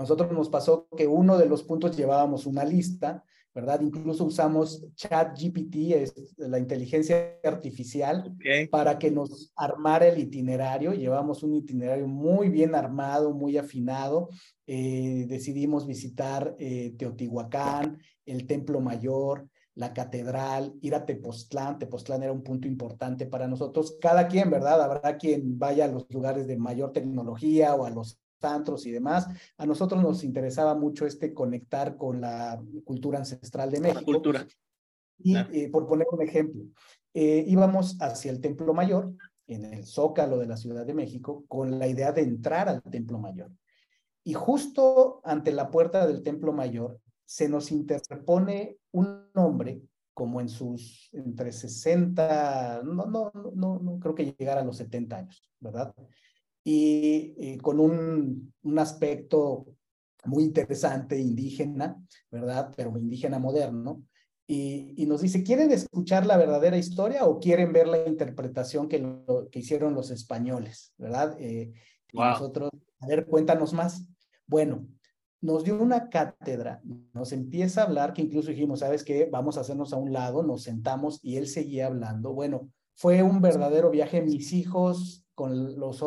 Nosotros nos pasó que uno de los puntos llevábamos una lista, ¿verdad? Incluso usamos ChatGPT, es la inteligencia artificial, para que nos armara el itinerario. Llevamos un itinerario muy bien armado, muy afinado. Eh, decidimos visitar eh, Teotihuacán, el Templo Mayor, la catedral, ir a Tepoztlán. Tepoztlán era un punto importante para nosotros. Cada quien, ¿verdad? Habrá quien vaya a los lugares de mayor tecnología o a los antros y demás. A nosotros nos interesaba mucho este conectar con la cultura ancestral de México. cultura. Y eh, por poner un ejemplo, eh, íbamos hacia el Templo Mayor, en el Zócalo de la Ciudad de México, con la idea de entrar al Templo Mayor. Y justo ante la puerta del Templo Mayor se nos interpone un hombre como en sus entre 60, no, no, no, no creo que llegara a los 70 años, ¿verdad? Y, con un, un, aspecto muy interesante, indígena, ¿verdad? Pero indígena moderno. Y, y, nos dice, ¿quieren escuchar la verdadera historia o quieren ver la interpretación que, lo, que hicieron los españoles, ¿verdad? Eh, y nosotros, a ver, cuéntanos más. Bueno, nos dio una cátedra, nos empieza a hablar, que incluso dijimos, ¿sabes qué? Vamos a hacernos a un lado, nos sentamos y él seguía hablando. Bueno, fue un verdadero viaje, mis hijos con los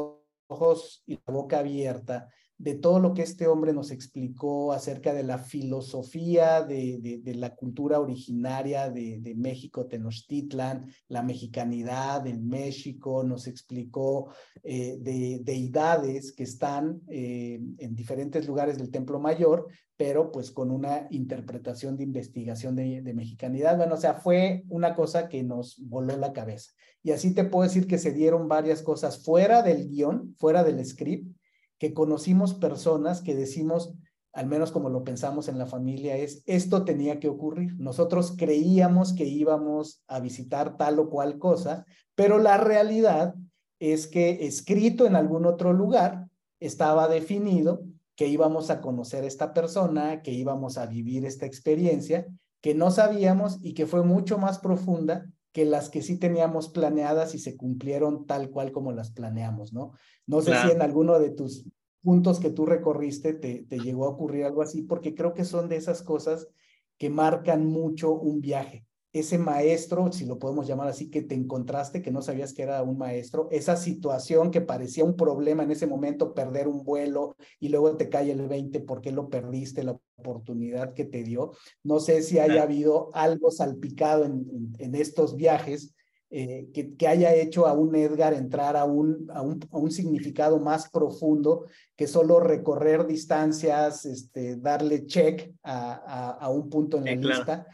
ojos y la boca abierta, de todo lo que este hombre nos explicó acerca de la filosofía de, de, la cultura originaria de, de, México, Tenochtitlan, la mexicanidad en México, nos explicó eh, de deidades que están eh, en diferentes lugares del Templo Mayor, pero pues con una interpretación de investigación de, mexicanidad. Bueno, o sea, fue una cosa que nos voló la cabeza. Y así te puedo decir que se dieron varias cosas fuera del guion, fuera del script, que conocimos personas que decimos, al menos como lo pensamos en la familia, es esto tenía que ocurrir. Nosotros creíamos que íbamos a visitar tal o cual cosa, pero la realidad es que escrito en algún otro lugar estaba definido que íbamos a conocer a esta persona, que íbamos a vivir esta experiencia, que no sabíamos y que fue mucho más profunda que las que sí teníamos planeadas y se cumplieron tal cual como las planeamos, ¿no? No sé si en alguno de tus puntos que tú recorriste te, te llegó a ocurrir algo así, porque creo que son de esas cosas que marcan mucho un viaje ese maestro, si lo podemos llamar así, que te encontraste, que no sabías que era un maestro, esa situación que parecía un problema en ese momento, perder un vuelo y luego te cae el 20 porque lo perdiste, la oportunidad que te dio. No sé si haya habido algo salpicado en, en, estos viajes eh, que, que, haya hecho a un Edgar entrar a un, a un, a un significado más profundo que solo recorrer distancias, este, darle check a, a, un punto en la lista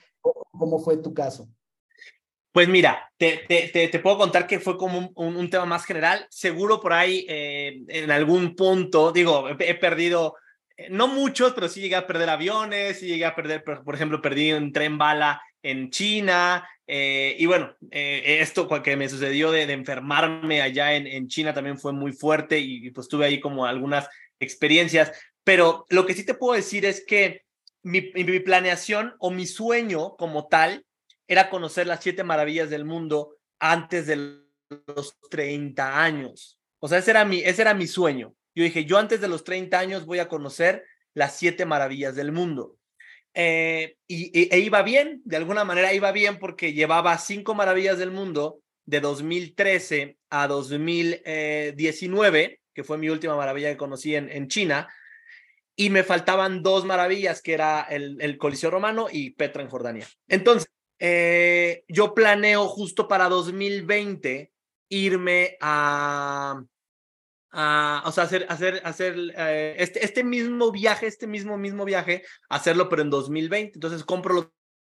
¿Cómo fue tu caso? Pues mira, te, te, te, puedo contar que fue como un, un, tema más general. Seguro por ahí, eh, en algún punto, digo, he, perdido, eh, no muchos, pero sí llegué a perder aviones, sí llegué a perder, por, ejemplo, perdí un tren bala en China. Eh, y bueno, esto que me sucedió de, de enfermarme allá en, en, China también fue muy fuerte y, y pues tuve ahí como algunas experiencias. Pero lo que sí te puedo decir es que mi, planeación o mi sueño como tal era conocer las siete maravillas del mundo antes de los 30 años. O sea, ese era mi, ese era mi sueño. Yo dije, yo antes de los 30 años voy a conocer las siete maravillas del mundo. Eh, y, e iba bien, de alguna manera iba bien porque llevaba cinco maravillas del mundo de 2013 a 2019, que fue mi última maravilla que conocí en, en China, y me faltaban dos maravillas, que era el, Coliseo Romano y Petra en Jordania. Entonces, eh, yo planeo justo para 2020 irme a, a o sea, hacer, hacer, hacer eh, este, este mismo viaje, este mismo, mismo viaje, hacerlo, pero en 2020. Entonces, compro los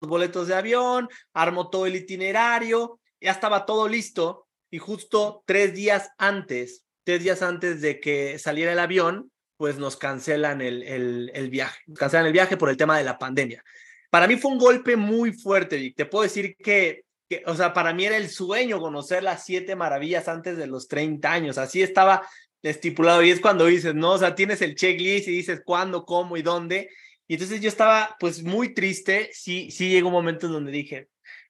boletos de avión, armo todo el itinerario, ya estaba todo listo y justo tres días antes, tres días antes de que saliera el avión, pues nos cancelan el, el, el viaje, cancelan el viaje por el tema de la pandemia. Para mí fue un golpe muy fuerte, Vic. Te puedo decir que, que, o sea, para mí era el sueño conocer las siete maravillas antes de los 30 años. Así estaba estipulado y es cuando dices, no, o sea, tienes el checklist y dices cuándo, cómo y dónde. Y entonces yo estaba pues muy triste. Sí, sí llegó un momento en donde dije,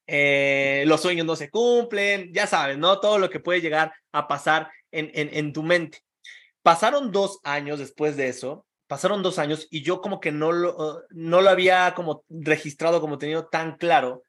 eh, los sueños no se cumplen, ya sabes, ¿no? Todo lo que puede llegar a pasar en, en, en tu mente. Pasaron dos años después de eso, pasaron dos años y yo como que no lo, no lo había como registrado, como tenido tan claro,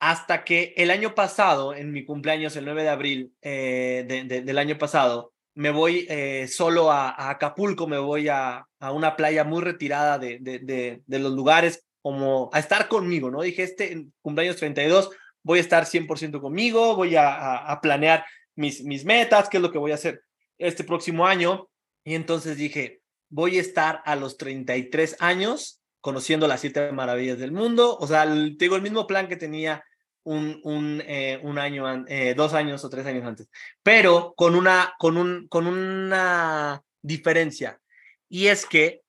hasta que el año pasado, en mi cumpleaños, el 9 de abril eh, del año pasado, me voy eh, solo a, Acapulco, me voy a, a, una playa muy retirada de, de, los lugares, como a estar conmigo, ¿no? Dije, este cumpleaños 32, voy a estar 100% conmigo, voy a, a, planear mis, mis metas, qué es lo que voy a hacer este próximo año. Y entonces dije, voy a estar a los 33 años conociendo las siete maravillas del mundo. O sea, tengo el mismo plan que tenía un, un, eh, un año, eh, dos años o tres años antes, pero con una, con, un, con una diferencia. Y es que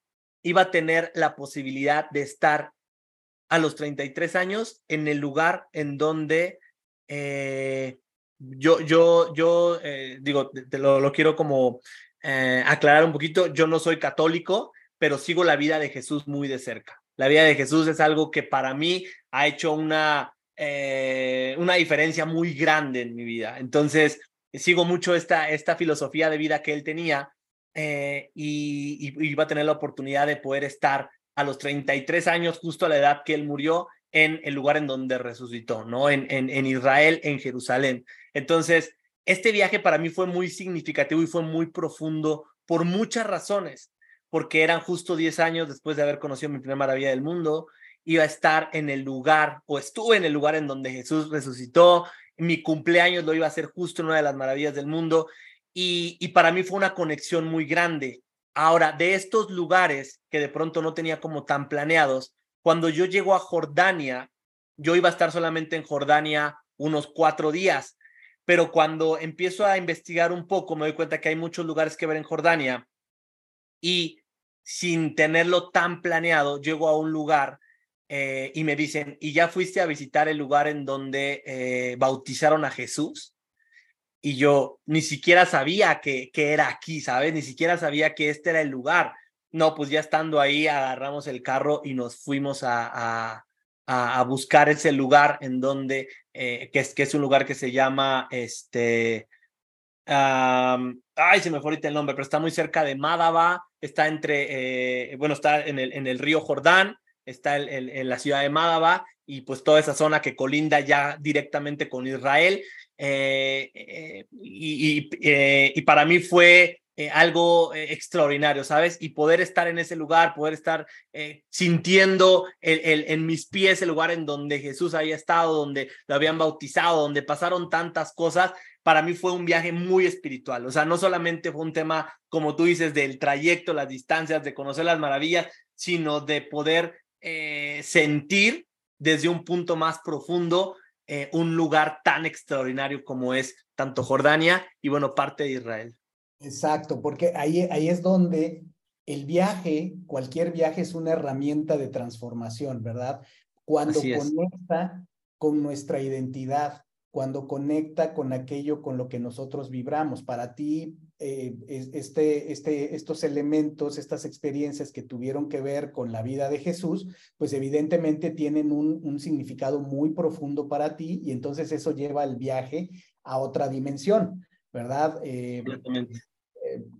iba a tener la posibilidad de estar a los 33 años en el lugar en donde eh, yo, yo, yo eh, digo, te lo, lo, quiero como eh, aclarar un poquito, yo no soy católico, pero sigo la vida de Jesús muy de cerca. La vida de Jesús es algo que para mí ha hecho una, eh, una diferencia muy grande en mi vida. Entonces, sigo mucho esta, esta filosofía de vida que él tenía eh, y, iba a tener la oportunidad de poder estar a los 33 años, justo a la edad que él murió, en el lugar en donde resucitó, ¿no? En, en, en Israel, en Jerusalén. Entonces, este viaje para mí fue muy significativo y fue muy profundo por muchas razones, porque eran justo 10 años después de haber conocido mi primera maravilla del mundo, iba a estar en el lugar o estuve en el lugar en donde Jesús resucitó, mi cumpleaños lo iba a hacer justo en una de las maravillas del mundo y, y para mí fue una conexión muy grande. Ahora, de estos lugares que de pronto no tenía como tan planeados, cuando yo llego a Jordania, yo iba a estar solamente en Jordania unos cuatro días, pero cuando empiezo a investigar un poco, me doy cuenta que hay muchos lugares que ver en Jordania y sin tenerlo tan planeado, llego a un lugar eh, y me dicen, ¿y ya fuiste a visitar el lugar en donde eh, bautizaron a Jesús? Y yo ni siquiera sabía que, que era aquí, ¿sabes? Ni siquiera sabía que este era el lugar. No, pues ya estando ahí, agarramos el carro y nos fuimos a, a, buscar ese lugar en donde, eh, que, es, que es un lugar que se llama, este, ay, se me fue ahorita el nombre, pero está muy cerca de Mádaba, está entre, eh, bueno, está en el, en el río Jordán, está en la ciudad de Mádaba y pues toda esa zona que colinda ya directamente con Israel. Eh, y, y, para mí fue eh, algo eh, extraordinario, ¿sabes? Y poder estar en ese lugar, poder estar eh, sintiendo en mis pies el lugar en donde Jesús había estado, donde lo habían bautizado, donde pasaron tantas cosas, para mí fue un viaje muy espiritual. O sea, no solamente fue un tema, como tú dices, del trayecto, las distancias, de conocer las maravillas, sino de poder sentir desde un punto más profundo un lugar tan extraordinario como es tanto Jordania y bueno, parte de Israel. Exacto, porque ahí, ahí es donde el viaje, cualquier viaje es una herramienta de transformación, ¿verdad? Cuando conecta con nuestra identidad, cuando conecta con aquello con lo que nosotros vibramos. Para ti, eh, este, este, estos elementos, estas experiencias que tuvieron que ver con la vida de Jesús, pues evidentemente tienen un, un significado muy profundo para ti y entonces eso lleva el viaje a otra dimensión. ¿verdad? Eh,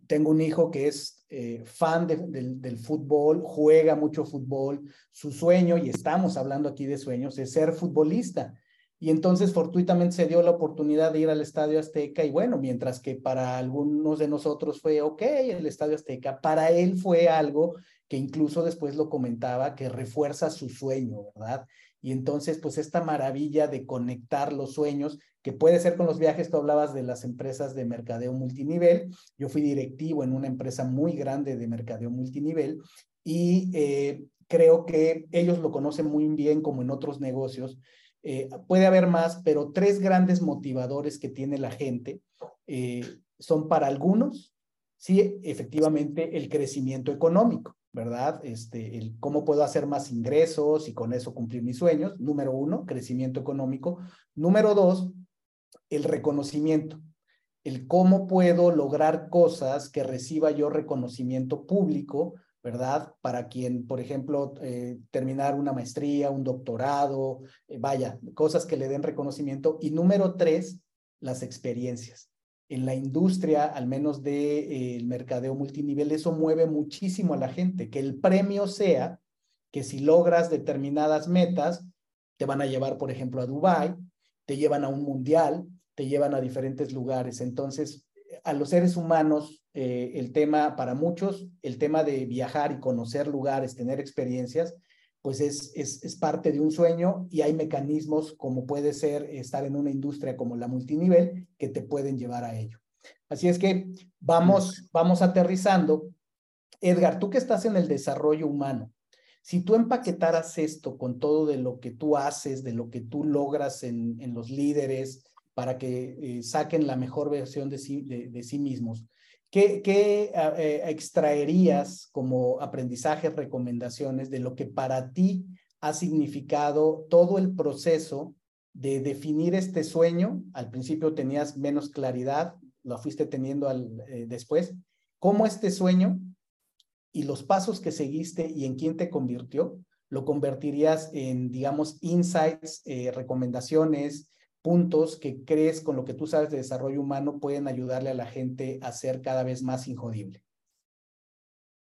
tengo un hijo que es eh, fan del fútbol, juega mucho fútbol, su sueño, y estamos hablando aquí de sueños, es ser futbolista. Y entonces fortuitamente se dio la oportunidad de ir al Estadio Azteca y bueno, mientras que para algunos de nosotros fue, ok, el Estadio Azteca, para él fue algo que incluso después lo comentaba, que refuerza su sueño, ¿verdad? Y entonces, pues esta maravilla de conectar los sueños, que puede ser con los viajes, tú hablabas de las empresas de mercadeo multinivel, yo fui directivo en una empresa muy grande de mercadeo multinivel y eh, creo que ellos lo conocen muy bien como en otros negocios. Eh, puede haber más, pero tres grandes motivadores que tiene la gente eh, son para algunos, sí, efectivamente, el crecimiento económico. ¿Verdad? Este, el cómo puedo hacer más ingresos y con eso cumplir mis sueños. Número uno, crecimiento económico. Número dos, el reconocimiento. El cómo puedo lograr cosas que reciba yo reconocimiento público, ¿verdad? Para quien, por ejemplo, eh, terminar una maestría, un doctorado, eh, vaya, cosas que le den reconocimiento. Y número tres, las experiencias en la industria, al menos del de, eh, mercadeo multinivel, eso mueve muchísimo a la gente. Que el premio sea que si logras determinadas metas, te van a llevar, por ejemplo, a Dubái, te llevan a un mundial, te llevan a diferentes lugares. Entonces, a los seres humanos, eh, el tema, para muchos, el tema de viajar y conocer lugares, tener experiencias, pues es, es, es, parte de un sueño y hay mecanismos como puede ser estar en una industria como la multinivel que te pueden llevar a ello. Así es que vamos, vamos aterrizando. Edgar, tú que estás en el desarrollo humano, si tú empaquetaras esto con todo de lo que tú haces, de lo que tú logras en, en los líderes para que eh, saquen la mejor versión de sí, de, de sí mismos, ¿Qué, ah, eh, extraerías como aprendizajes, recomendaciones de lo que para ti ha significado todo el proceso de definir este sueño? Al principio tenías menos claridad, lo fuiste teniendo al, eh, después. ¿Cómo este sueño y los pasos que seguiste y en quién te convirtió, lo convertirías en, digamos, insights, eh, recomendaciones, puntos que crees con lo que tú sabes de desarrollo humano pueden ayudarle a la gente a ser cada vez más injodible?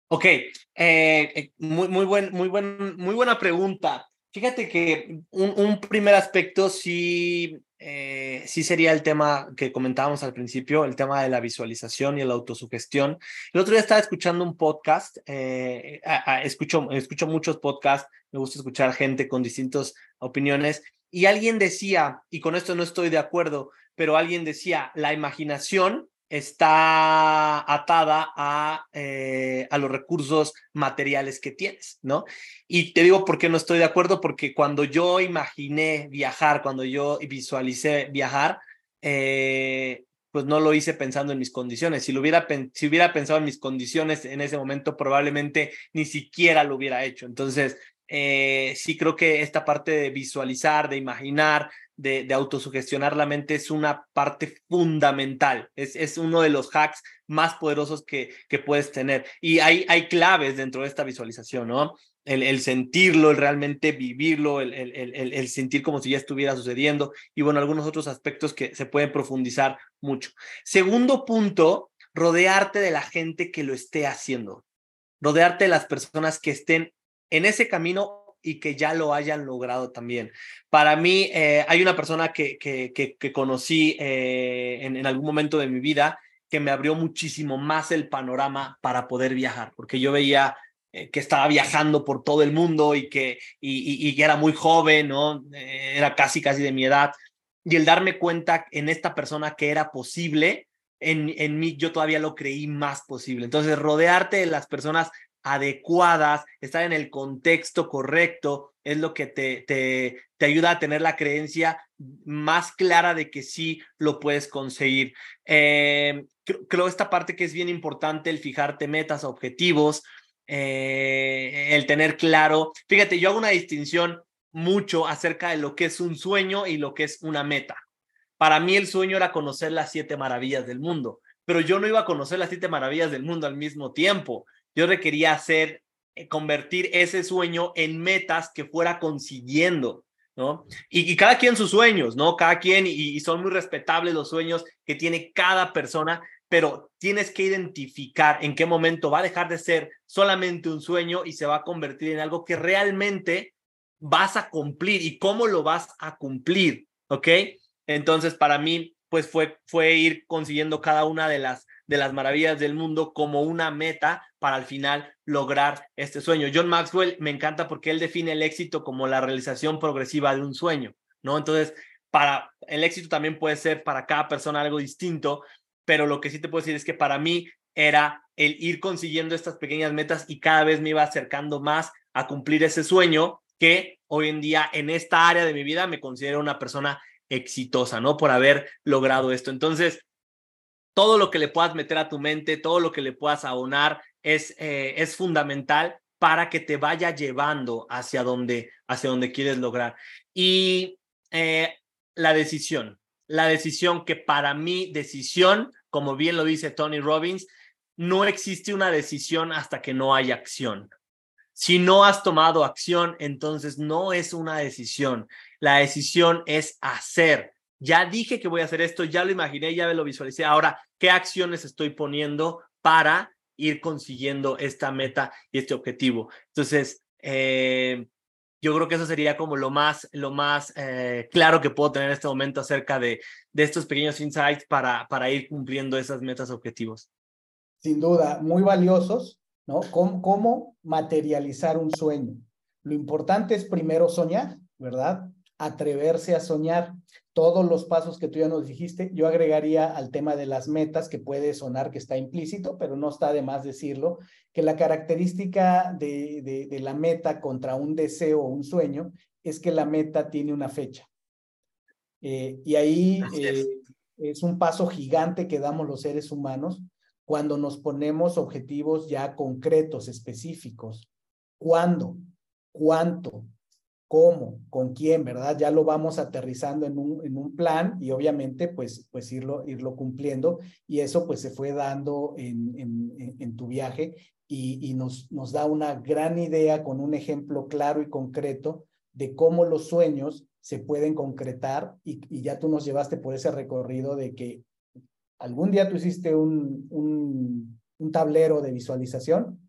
Ok, eh, eh, muy, muy, buen, muy, buen, muy buena pregunta. Fíjate que un, primer aspecto sí, eh, sí sería el tema que comentábamos al principio, el tema de la visualización y la autosugestión. El otro día estaba escuchando un podcast, eh, escucho, escucho muchos podcasts, me gusta escuchar gente con distintas opiniones, y alguien decía, y con esto no estoy de acuerdo, pero alguien decía, la imaginación está atada a, eh, a los recursos materiales que tienes, ¿no? Y te digo por qué no estoy de acuerdo, porque cuando yo imaginé viajar, cuando yo visualicé viajar, eh, pues no lo hice pensando en mis condiciones. Si, lo hubiera, si hubiera pensado en mis condiciones en ese momento, probablemente ni siquiera lo hubiera hecho. Entonces, eh, sí creo que esta parte de visualizar, de imaginar, de, autosugestionar la mente es una parte fundamental, es, es uno de los hacks más poderosos que, que puedes tener. Y hay, hay claves dentro de esta visualización, ¿no? El, el sentirlo, el realmente vivirlo, el, el, el, sentir como si ya estuviera sucediendo y bueno, algunos otros aspectos que se pueden profundizar mucho. Segundo punto, rodearte de la gente que lo esté haciendo, rodearte de las personas que estén en ese camino y que ya lo hayan logrado también. Para mí, eh, hay una persona que, que, que, conocí eh, en, algún momento de mi vida que me abrió muchísimo más el panorama para poder viajar, porque yo veía eh, que estaba viajando por todo el mundo y que, y, y, era muy joven, ¿no? era casi, casi de mi edad. Y el darme cuenta en esta persona que era posible, en, en mí yo todavía lo creí más posible. Entonces, rodearte de las personas adecuadas, estar en el contexto correcto, es lo que te, te, te ayuda a tener la creencia más clara de que sí lo puedes conseguir. Eh, creo, esta parte que es bien importante, el fijarte metas, objetivos, eh, el tener claro. Fíjate, yo hago una distinción mucho acerca de lo que es un sueño y lo que es una meta. Para mí el sueño era conocer las siete maravillas del mundo, pero yo no iba a conocer las siete maravillas del mundo al mismo tiempo yo requería hacer, eh, convertir ese sueño en metas que fuera consiguiendo, ¿no? Y, cada quien sus sueños, ¿no? Cada quien, y, son muy respetables los sueños que tiene cada persona, pero tienes que identificar en qué momento va a dejar de ser solamente un sueño y se va a convertir en algo que realmente vas a cumplir y cómo lo vas a cumplir, ¿ok? Entonces, para mí, pues fue, fue ir consiguiendo cada una de las de las maravillas del mundo como una meta para al final lograr este sueño. John Maxwell me encanta porque él define el éxito como la realización progresiva de un sueño, ¿no? Entonces, para el éxito también puede ser para cada persona algo distinto, pero lo que sí te puedo decir es que para mí era el ir consiguiendo estas pequeñas metas y cada vez me iba acercando más a cumplir ese sueño que hoy en día en esta área de mi vida me considero una persona exitosa, ¿no? Por haber logrado esto. Entonces, todo lo que le puedas meter a tu mente, todo lo que le puedas abonar es, eh, es fundamental para que te vaya llevando hacia donde, hacia donde quieres lograr. Y eh, la decisión, la decisión que para mí, decisión, como bien lo dice Tony Robbins, no existe una decisión hasta que no haya acción. Si no has tomado acción, entonces no es una decisión. La decisión es hacer ya dije que voy a hacer esto, ya lo imaginé, ya lo visualicé. Ahora, ¿qué acciones estoy poniendo para ir consiguiendo esta meta y este objetivo? Entonces, eh, yo creo que eso sería como lo más, lo más eh, claro que puedo tener en este momento acerca de, estos pequeños insights para, ir cumpliendo esas metas objetivos. Sin duda, muy valiosos, ¿no? ¿Cómo, cómo materializar un sueño? Lo importante es primero soñar, ¿verdad? Atreverse a soñar todos los pasos que tú ya nos dijiste, yo agregaría al tema de las metas, que puede sonar que está implícito, pero no está de más decirlo, que la característica de, de, la meta contra un deseo o un sueño es que la meta tiene una fecha. Eh, y ahí eh, es un paso gigante que damos los seres humanos cuando nos ponemos objetivos ya concretos, específicos. ¿Cuándo? ¿Cuánto? Cómo, con quién, ¿verdad? Ya lo vamos aterrizando en un, en un plan y obviamente pues, pues irlo, irlo cumpliendo y eso pues se fue dando en, en, en tu viaje y, y, nos, nos da una gran idea con un ejemplo claro y concreto de cómo los sueños se pueden concretar y, y ya tú nos llevaste por ese recorrido de que algún día tú hiciste un, un, un tablero de visualización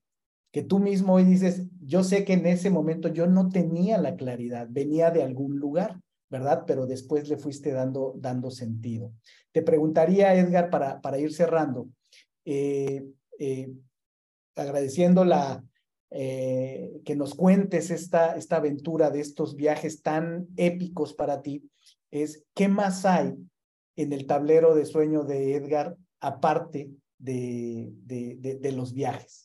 que tú mismo hoy dices, yo sé que en ese momento yo no tenía la claridad, venía de algún lugar, ¿verdad? Pero después le fuiste dando, dando sentido. Te preguntaría, Edgar, para, para ir cerrando, eh, eh, eh, que nos cuentes esta, esta aventura de estos viajes tan épicos para ti, es qué más hay en el tablero de sueño de Edgar aparte de, de, los viajes.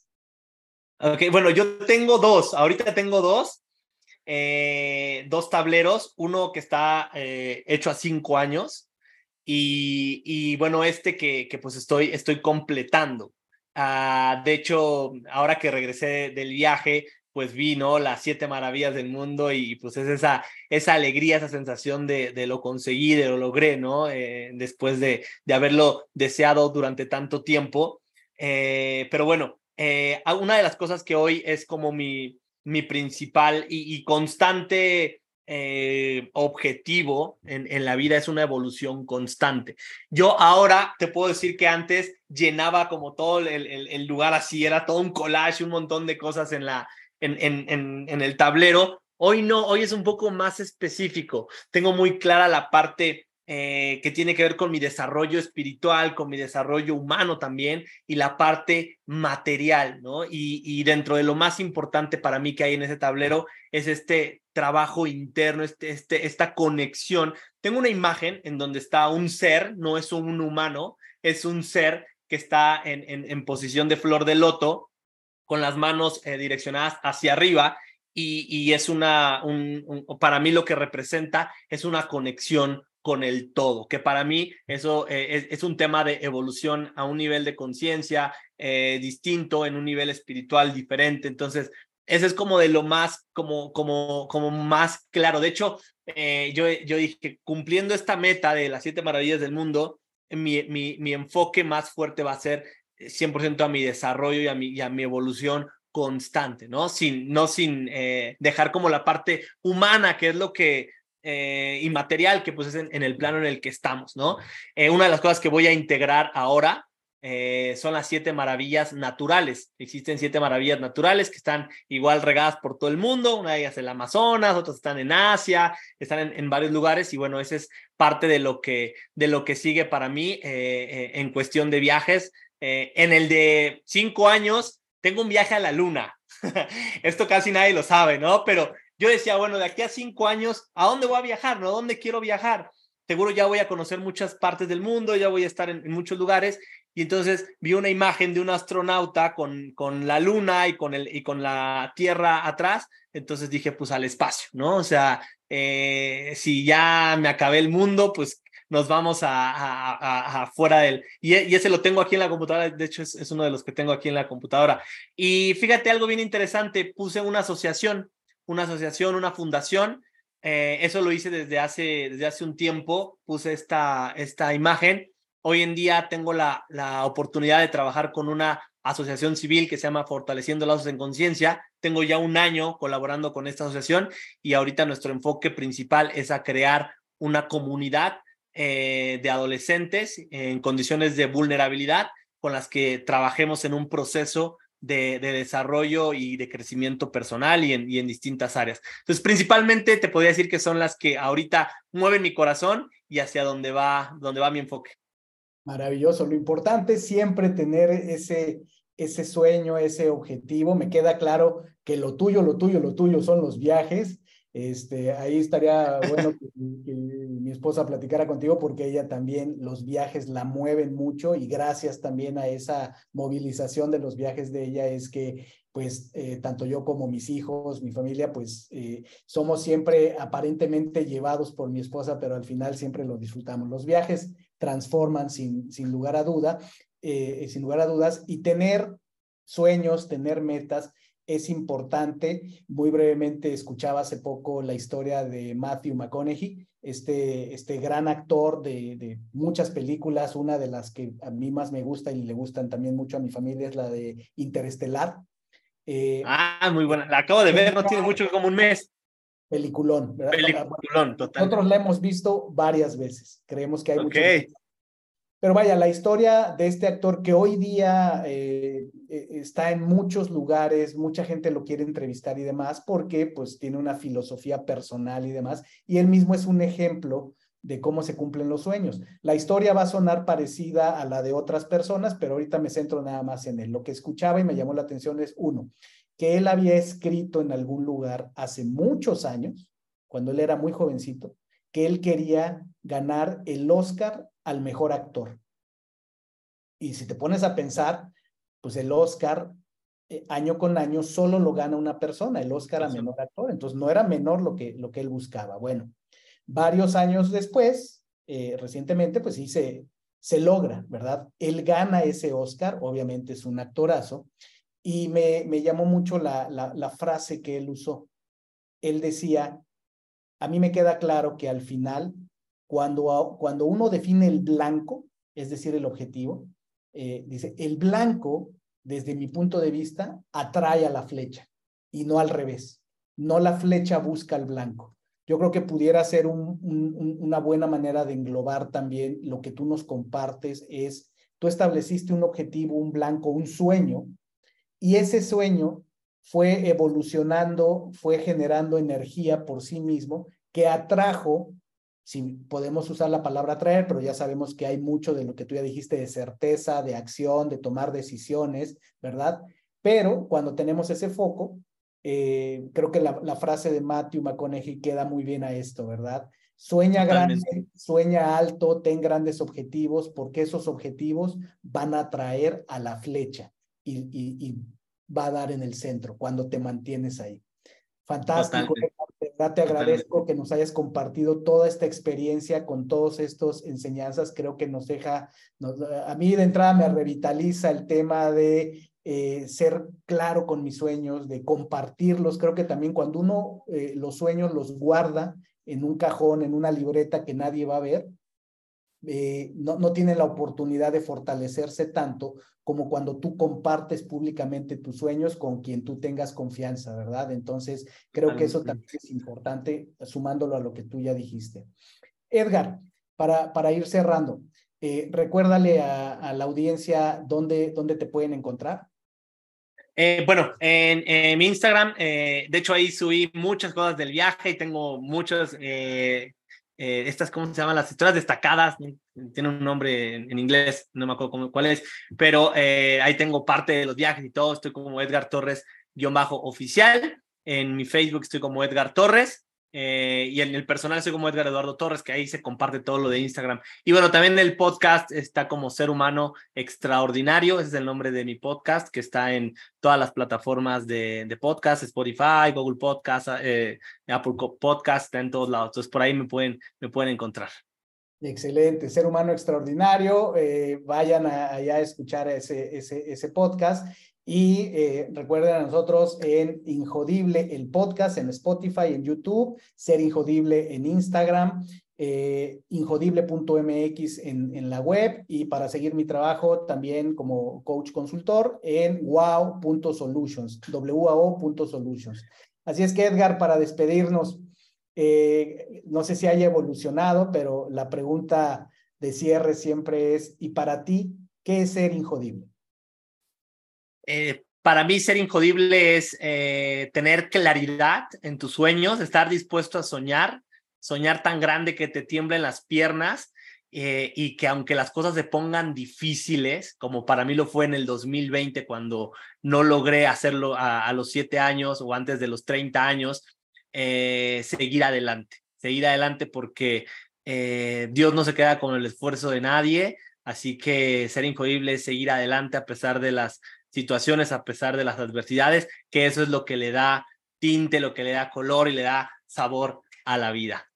Ok, bueno, yo tengo dos, ahorita tengo dos, eh, dos tableros, uno que está eh, hecho a cinco años y, y bueno, este que, que, pues estoy, estoy completando. Uh, de hecho, ahora que regresé del viaje, pues vi, ¿no? Las siete maravillas del mundo y, pues es esa, esa alegría, esa sensación de, de lo conseguí, de lo logré, ¿no? Eh, después de, de haberlo deseado durante tanto tiempo. Pero bueno, eh, una de las cosas que hoy es como mi, mi principal y, constante eh, objetivo en, en, la vida es una evolución constante. Yo ahora te puedo decir que antes llenaba como todo el, el, el lugar así, era todo un collage, un montón de cosas en, la, en, en, en el tablero. Hoy no, hoy es un poco más específico. Tengo muy clara la parte eh, que tiene que ver con mi desarrollo espiritual, con mi desarrollo humano también y la parte material, ¿no? Y, dentro de lo más importante para mí que hay en ese tablero es este trabajo interno, este, este, esta conexión. Tengo una imagen en donde está un ser, no es un humano, es un ser que está en, posición de flor de loto, con las manos eh, direccionadas hacia arriba y, es una, un, un, para mí lo que representa es una conexión con el todo, que para mí eso eh, es, un tema de evolución a un nivel de conciencia eh, distinto, en un nivel espiritual diferente. Entonces, ese es como de lo más, como, como, como más claro. De hecho, eh, yo, yo dije, cumpliendo esta meta de las siete maravillas del mundo, mi, mi, mi enfoque más fuerte va a ser 100% a mi desarrollo y a mi, a mi evolución constante, ¿no? Sin, no sin dejar como la parte humana, que es lo que eh, inmaterial, que pues es en, el plano en el que estamos, ¿no? Eh, una de las cosas que voy a integrar ahora eh, son las siete maravillas naturales. Existen siete maravillas naturales que están igual regadas por todo el mundo. Una de ellas en el Amazonas, otras están en Asia, están en, en, varios lugares y bueno, ese es parte de lo que, de lo que sigue para mí eh, eh, en cuestión de viajes. en el de cinco años, tengo un viaje a la luna. Esto casi nadie lo sabe, ¿no? Pero yo decía, bueno, de aquí a cinco años, ¿a dónde voy a viajar? ¿No? ¿A dónde quiero viajar? Seguro ya voy a conocer muchas partes del mundo, ya voy a estar en, muchos lugares. Y entonces vi una imagen de un astronauta con, con la luna y con, el, y con la Tierra atrás. Entonces dije, pues al espacio, ¿no? O sea, eh, si ya me acabé el mundo, pues nos vamos a, a, a, a fuera del... Y, y, ese lo tengo aquí en la computadora, de hecho es, uno de los que tengo aquí en la computadora. Y fíjate algo bien interesante, puse una asociación una asociación, una fundación. Eh, eso lo hice desde hace, desde hace un tiempo, puse esta, esta imagen. Hoy en día tengo la, la oportunidad de trabajar con una asociación civil que se llama Fortaleciendo Lazos en Conciencia. Tengo ya un año colaborando con esta asociación y ahorita nuestro enfoque principal es a crear una comunidad eh, de adolescentes en condiciones de vulnerabilidad con las que trabajemos en un proceso de, de, desarrollo y de crecimiento personal y en, distintas áreas. Entonces, principalmente te podría decir que son las que ahorita mueven mi corazón y hacia dónde va, dónde va mi enfoque. Maravilloso. Lo importante es siempre tener ese sueño, ese objetivo. Me queda claro que lo tuyo, lo tuyo, lo tuyo son los viajes este, ahí estaría bueno que, mi esposa platicara contigo porque ella también los viajes la mueven mucho y gracias también a esa movilización de los viajes de ella es que pues eh, tanto yo como mis hijos, mi familia, pues eh, somos siempre aparentemente llevados por mi esposa, pero al final siempre lo disfrutamos. Los viajes transforman sin, sin lugar a duda, eh, sin lugar a dudas y tener sueños, tener metas, es importante. Muy brevemente escuchaba hace poco la historia de Matthew McConaughey, este, este gran actor de, de, muchas películas. Una de las que a mí más me gusta y le gustan también mucho a mi familia es la de Interestelar. Eh, ah, muy buena. La acabo de ver, no tiene mucho como un mes. Peliculón, ¿verdad? Peliculón, total. Nosotros la hemos visto varias veces. Creemos que hay okay. mucho. Pero vaya, la historia de este actor que hoy día eh, eh, está en muchos lugares, mucha gente lo quiere entrevistar y demás, porque pues tiene una filosofía personal y demás, y él mismo es un ejemplo de cómo se cumplen los sueños. La historia va a sonar parecida a la de otras personas, pero ahorita me centro nada más en él. Lo que escuchaba y me llamó la atención es, uno, que él había escrito en algún lugar hace muchos años, cuando él era muy jovencito, que él quería ganar el Oscar al mejor actor. Y si te pones a pensar, pues el Oscar eh, año con año solo lo gana una persona, el Oscar a menor actor. Entonces no era menor lo que, lo que él buscaba. Bueno, varios años después, eh, recientemente, pues sí se, se logra, ¿verdad? Él gana ese Oscar, obviamente es un actorazo, y me, me llamó mucho la, la, la frase que él usó. Él decía, a mí me queda claro que al final, cuando, cuando uno define el blanco, es decir, el objetivo, eh, dice, el blanco, desde mi punto de vista, atrae a la flecha y no al revés. No la flecha busca el blanco. Yo creo que pudiera ser una buena manera de englobar también lo que tú nos compartes es, tú estableciste un objetivo, un blanco, un sueño, y ese sueño fue evolucionando, fue generando energía por sí mismo que atrajo si podemos usar la palabra traer, pero ya sabemos que hay mucho de lo que tú ya dijiste de certeza, de acción, de tomar decisiones, ¿verdad? Pero cuando tenemos ese foco, eh, creo que la, frase de Matthew McConaughey queda muy bien a esto, ¿verdad? Sueña grande, sueña alto, ten grandes objetivos, porque esos objetivos van a traer a la flecha y, y va a dar en el centro cuando te mantienes ahí. Fantástico. Verdad te agradezco que nos hayas compartido toda esta experiencia con todas estas enseñanzas. Creo que nos deja, a mí de entrada me revitaliza el tema de eh, ser claro con mis sueños, de compartirlos. Creo que también cuando uno eh, los sueños los guarda en un cajón, en una libreta que nadie va a ver, eh, no, no tiene la oportunidad de fortalecerse tanto como cuando tú compartes públicamente tus sueños con quien tú tengas confianza, ¿verdad? Entonces, creo que eso también es importante, sumándolo a lo que tú ya dijiste. Edgar, para, para ir cerrando, eh, recuérdale a, la audiencia dónde, dónde te pueden encontrar. Eh, bueno, en, mi Instagram, de hecho ahí subí muchas cosas del viaje y tengo muchos eh, estas, ¿cómo se llaman? Las historias destacadas, tiene un nombre en, inglés, no me acuerdo cómo, cuál es, pero eh, ahí tengo parte de los viajes y todo, estoy como Edgar Torres, guion bajo oficial, en mi Facebook estoy como Edgar Torres, eh, y en el personal soy como Edgar Eduardo Torres, que ahí se comparte todo lo de Instagram. Y bueno, también el podcast está como Ser Humano Extraordinario, ese es el nombre de mi podcast, que está en todas las plataformas de, de podcast, Spotify, Google Podcast, eh, Apple Podcast, está en todos lados. Entonces por ahí me pueden, me pueden encontrar. Excelente, Ser Humano Extraordinario. Eh, vayan allá a escuchar ese, ese podcast. Y eh, recuerden a nosotros en Injodible, el podcast en Spotify, en YouTube, Ser Injodible en Instagram, eh, injodible.mx en, en la web y para seguir mi trabajo también como coach consultor en wow.solutions, wao.solutions. Así es que Edgar, para despedirnos, eh, no sé si haya evolucionado, pero la pregunta de cierre siempre es, ¿y para ti qué es ser injodible? Eh, para mí ser injodible es eh, tener claridad en tus sueños, estar dispuesto a soñar, soñar tan grande que te tiemblen las piernas eh, y que aunque las cosas se pongan difíciles, como para mí lo fue en el 2020 cuando no logré hacerlo a, los siete años o antes de los 30 años, seguir adelante, seguir adelante porque Dios no se queda con el esfuerzo de nadie, así que ser injodible es seguir adelante a pesar de las situaciones a pesar de las adversidades, que eso es lo que le da tinte, lo que le da color y le da sabor a la vida.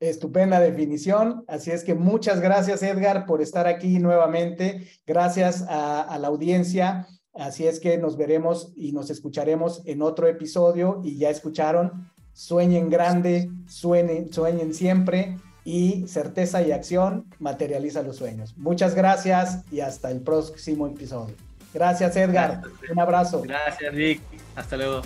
Estupenda definición. Así es que muchas gracias, Edgar, por estar aquí nuevamente. Gracias a, la audiencia. Así es que nos veremos y nos escucharemos en otro episodio. Y ya escucharon, sueñen grande, sueñen, sueñen siempre y certeza y acción materializa los sueños. Muchas gracias y hasta el próximo episodio. Gracias Edgar, un abrazo. Gracias Rick, hasta luego.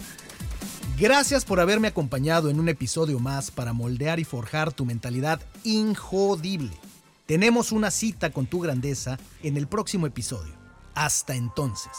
Gracias por haberme acompañado en un episodio más para moldear y forjar tu mentalidad injodible. Tenemos una cita con tu grandeza en el próximo episodio. Hasta entonces.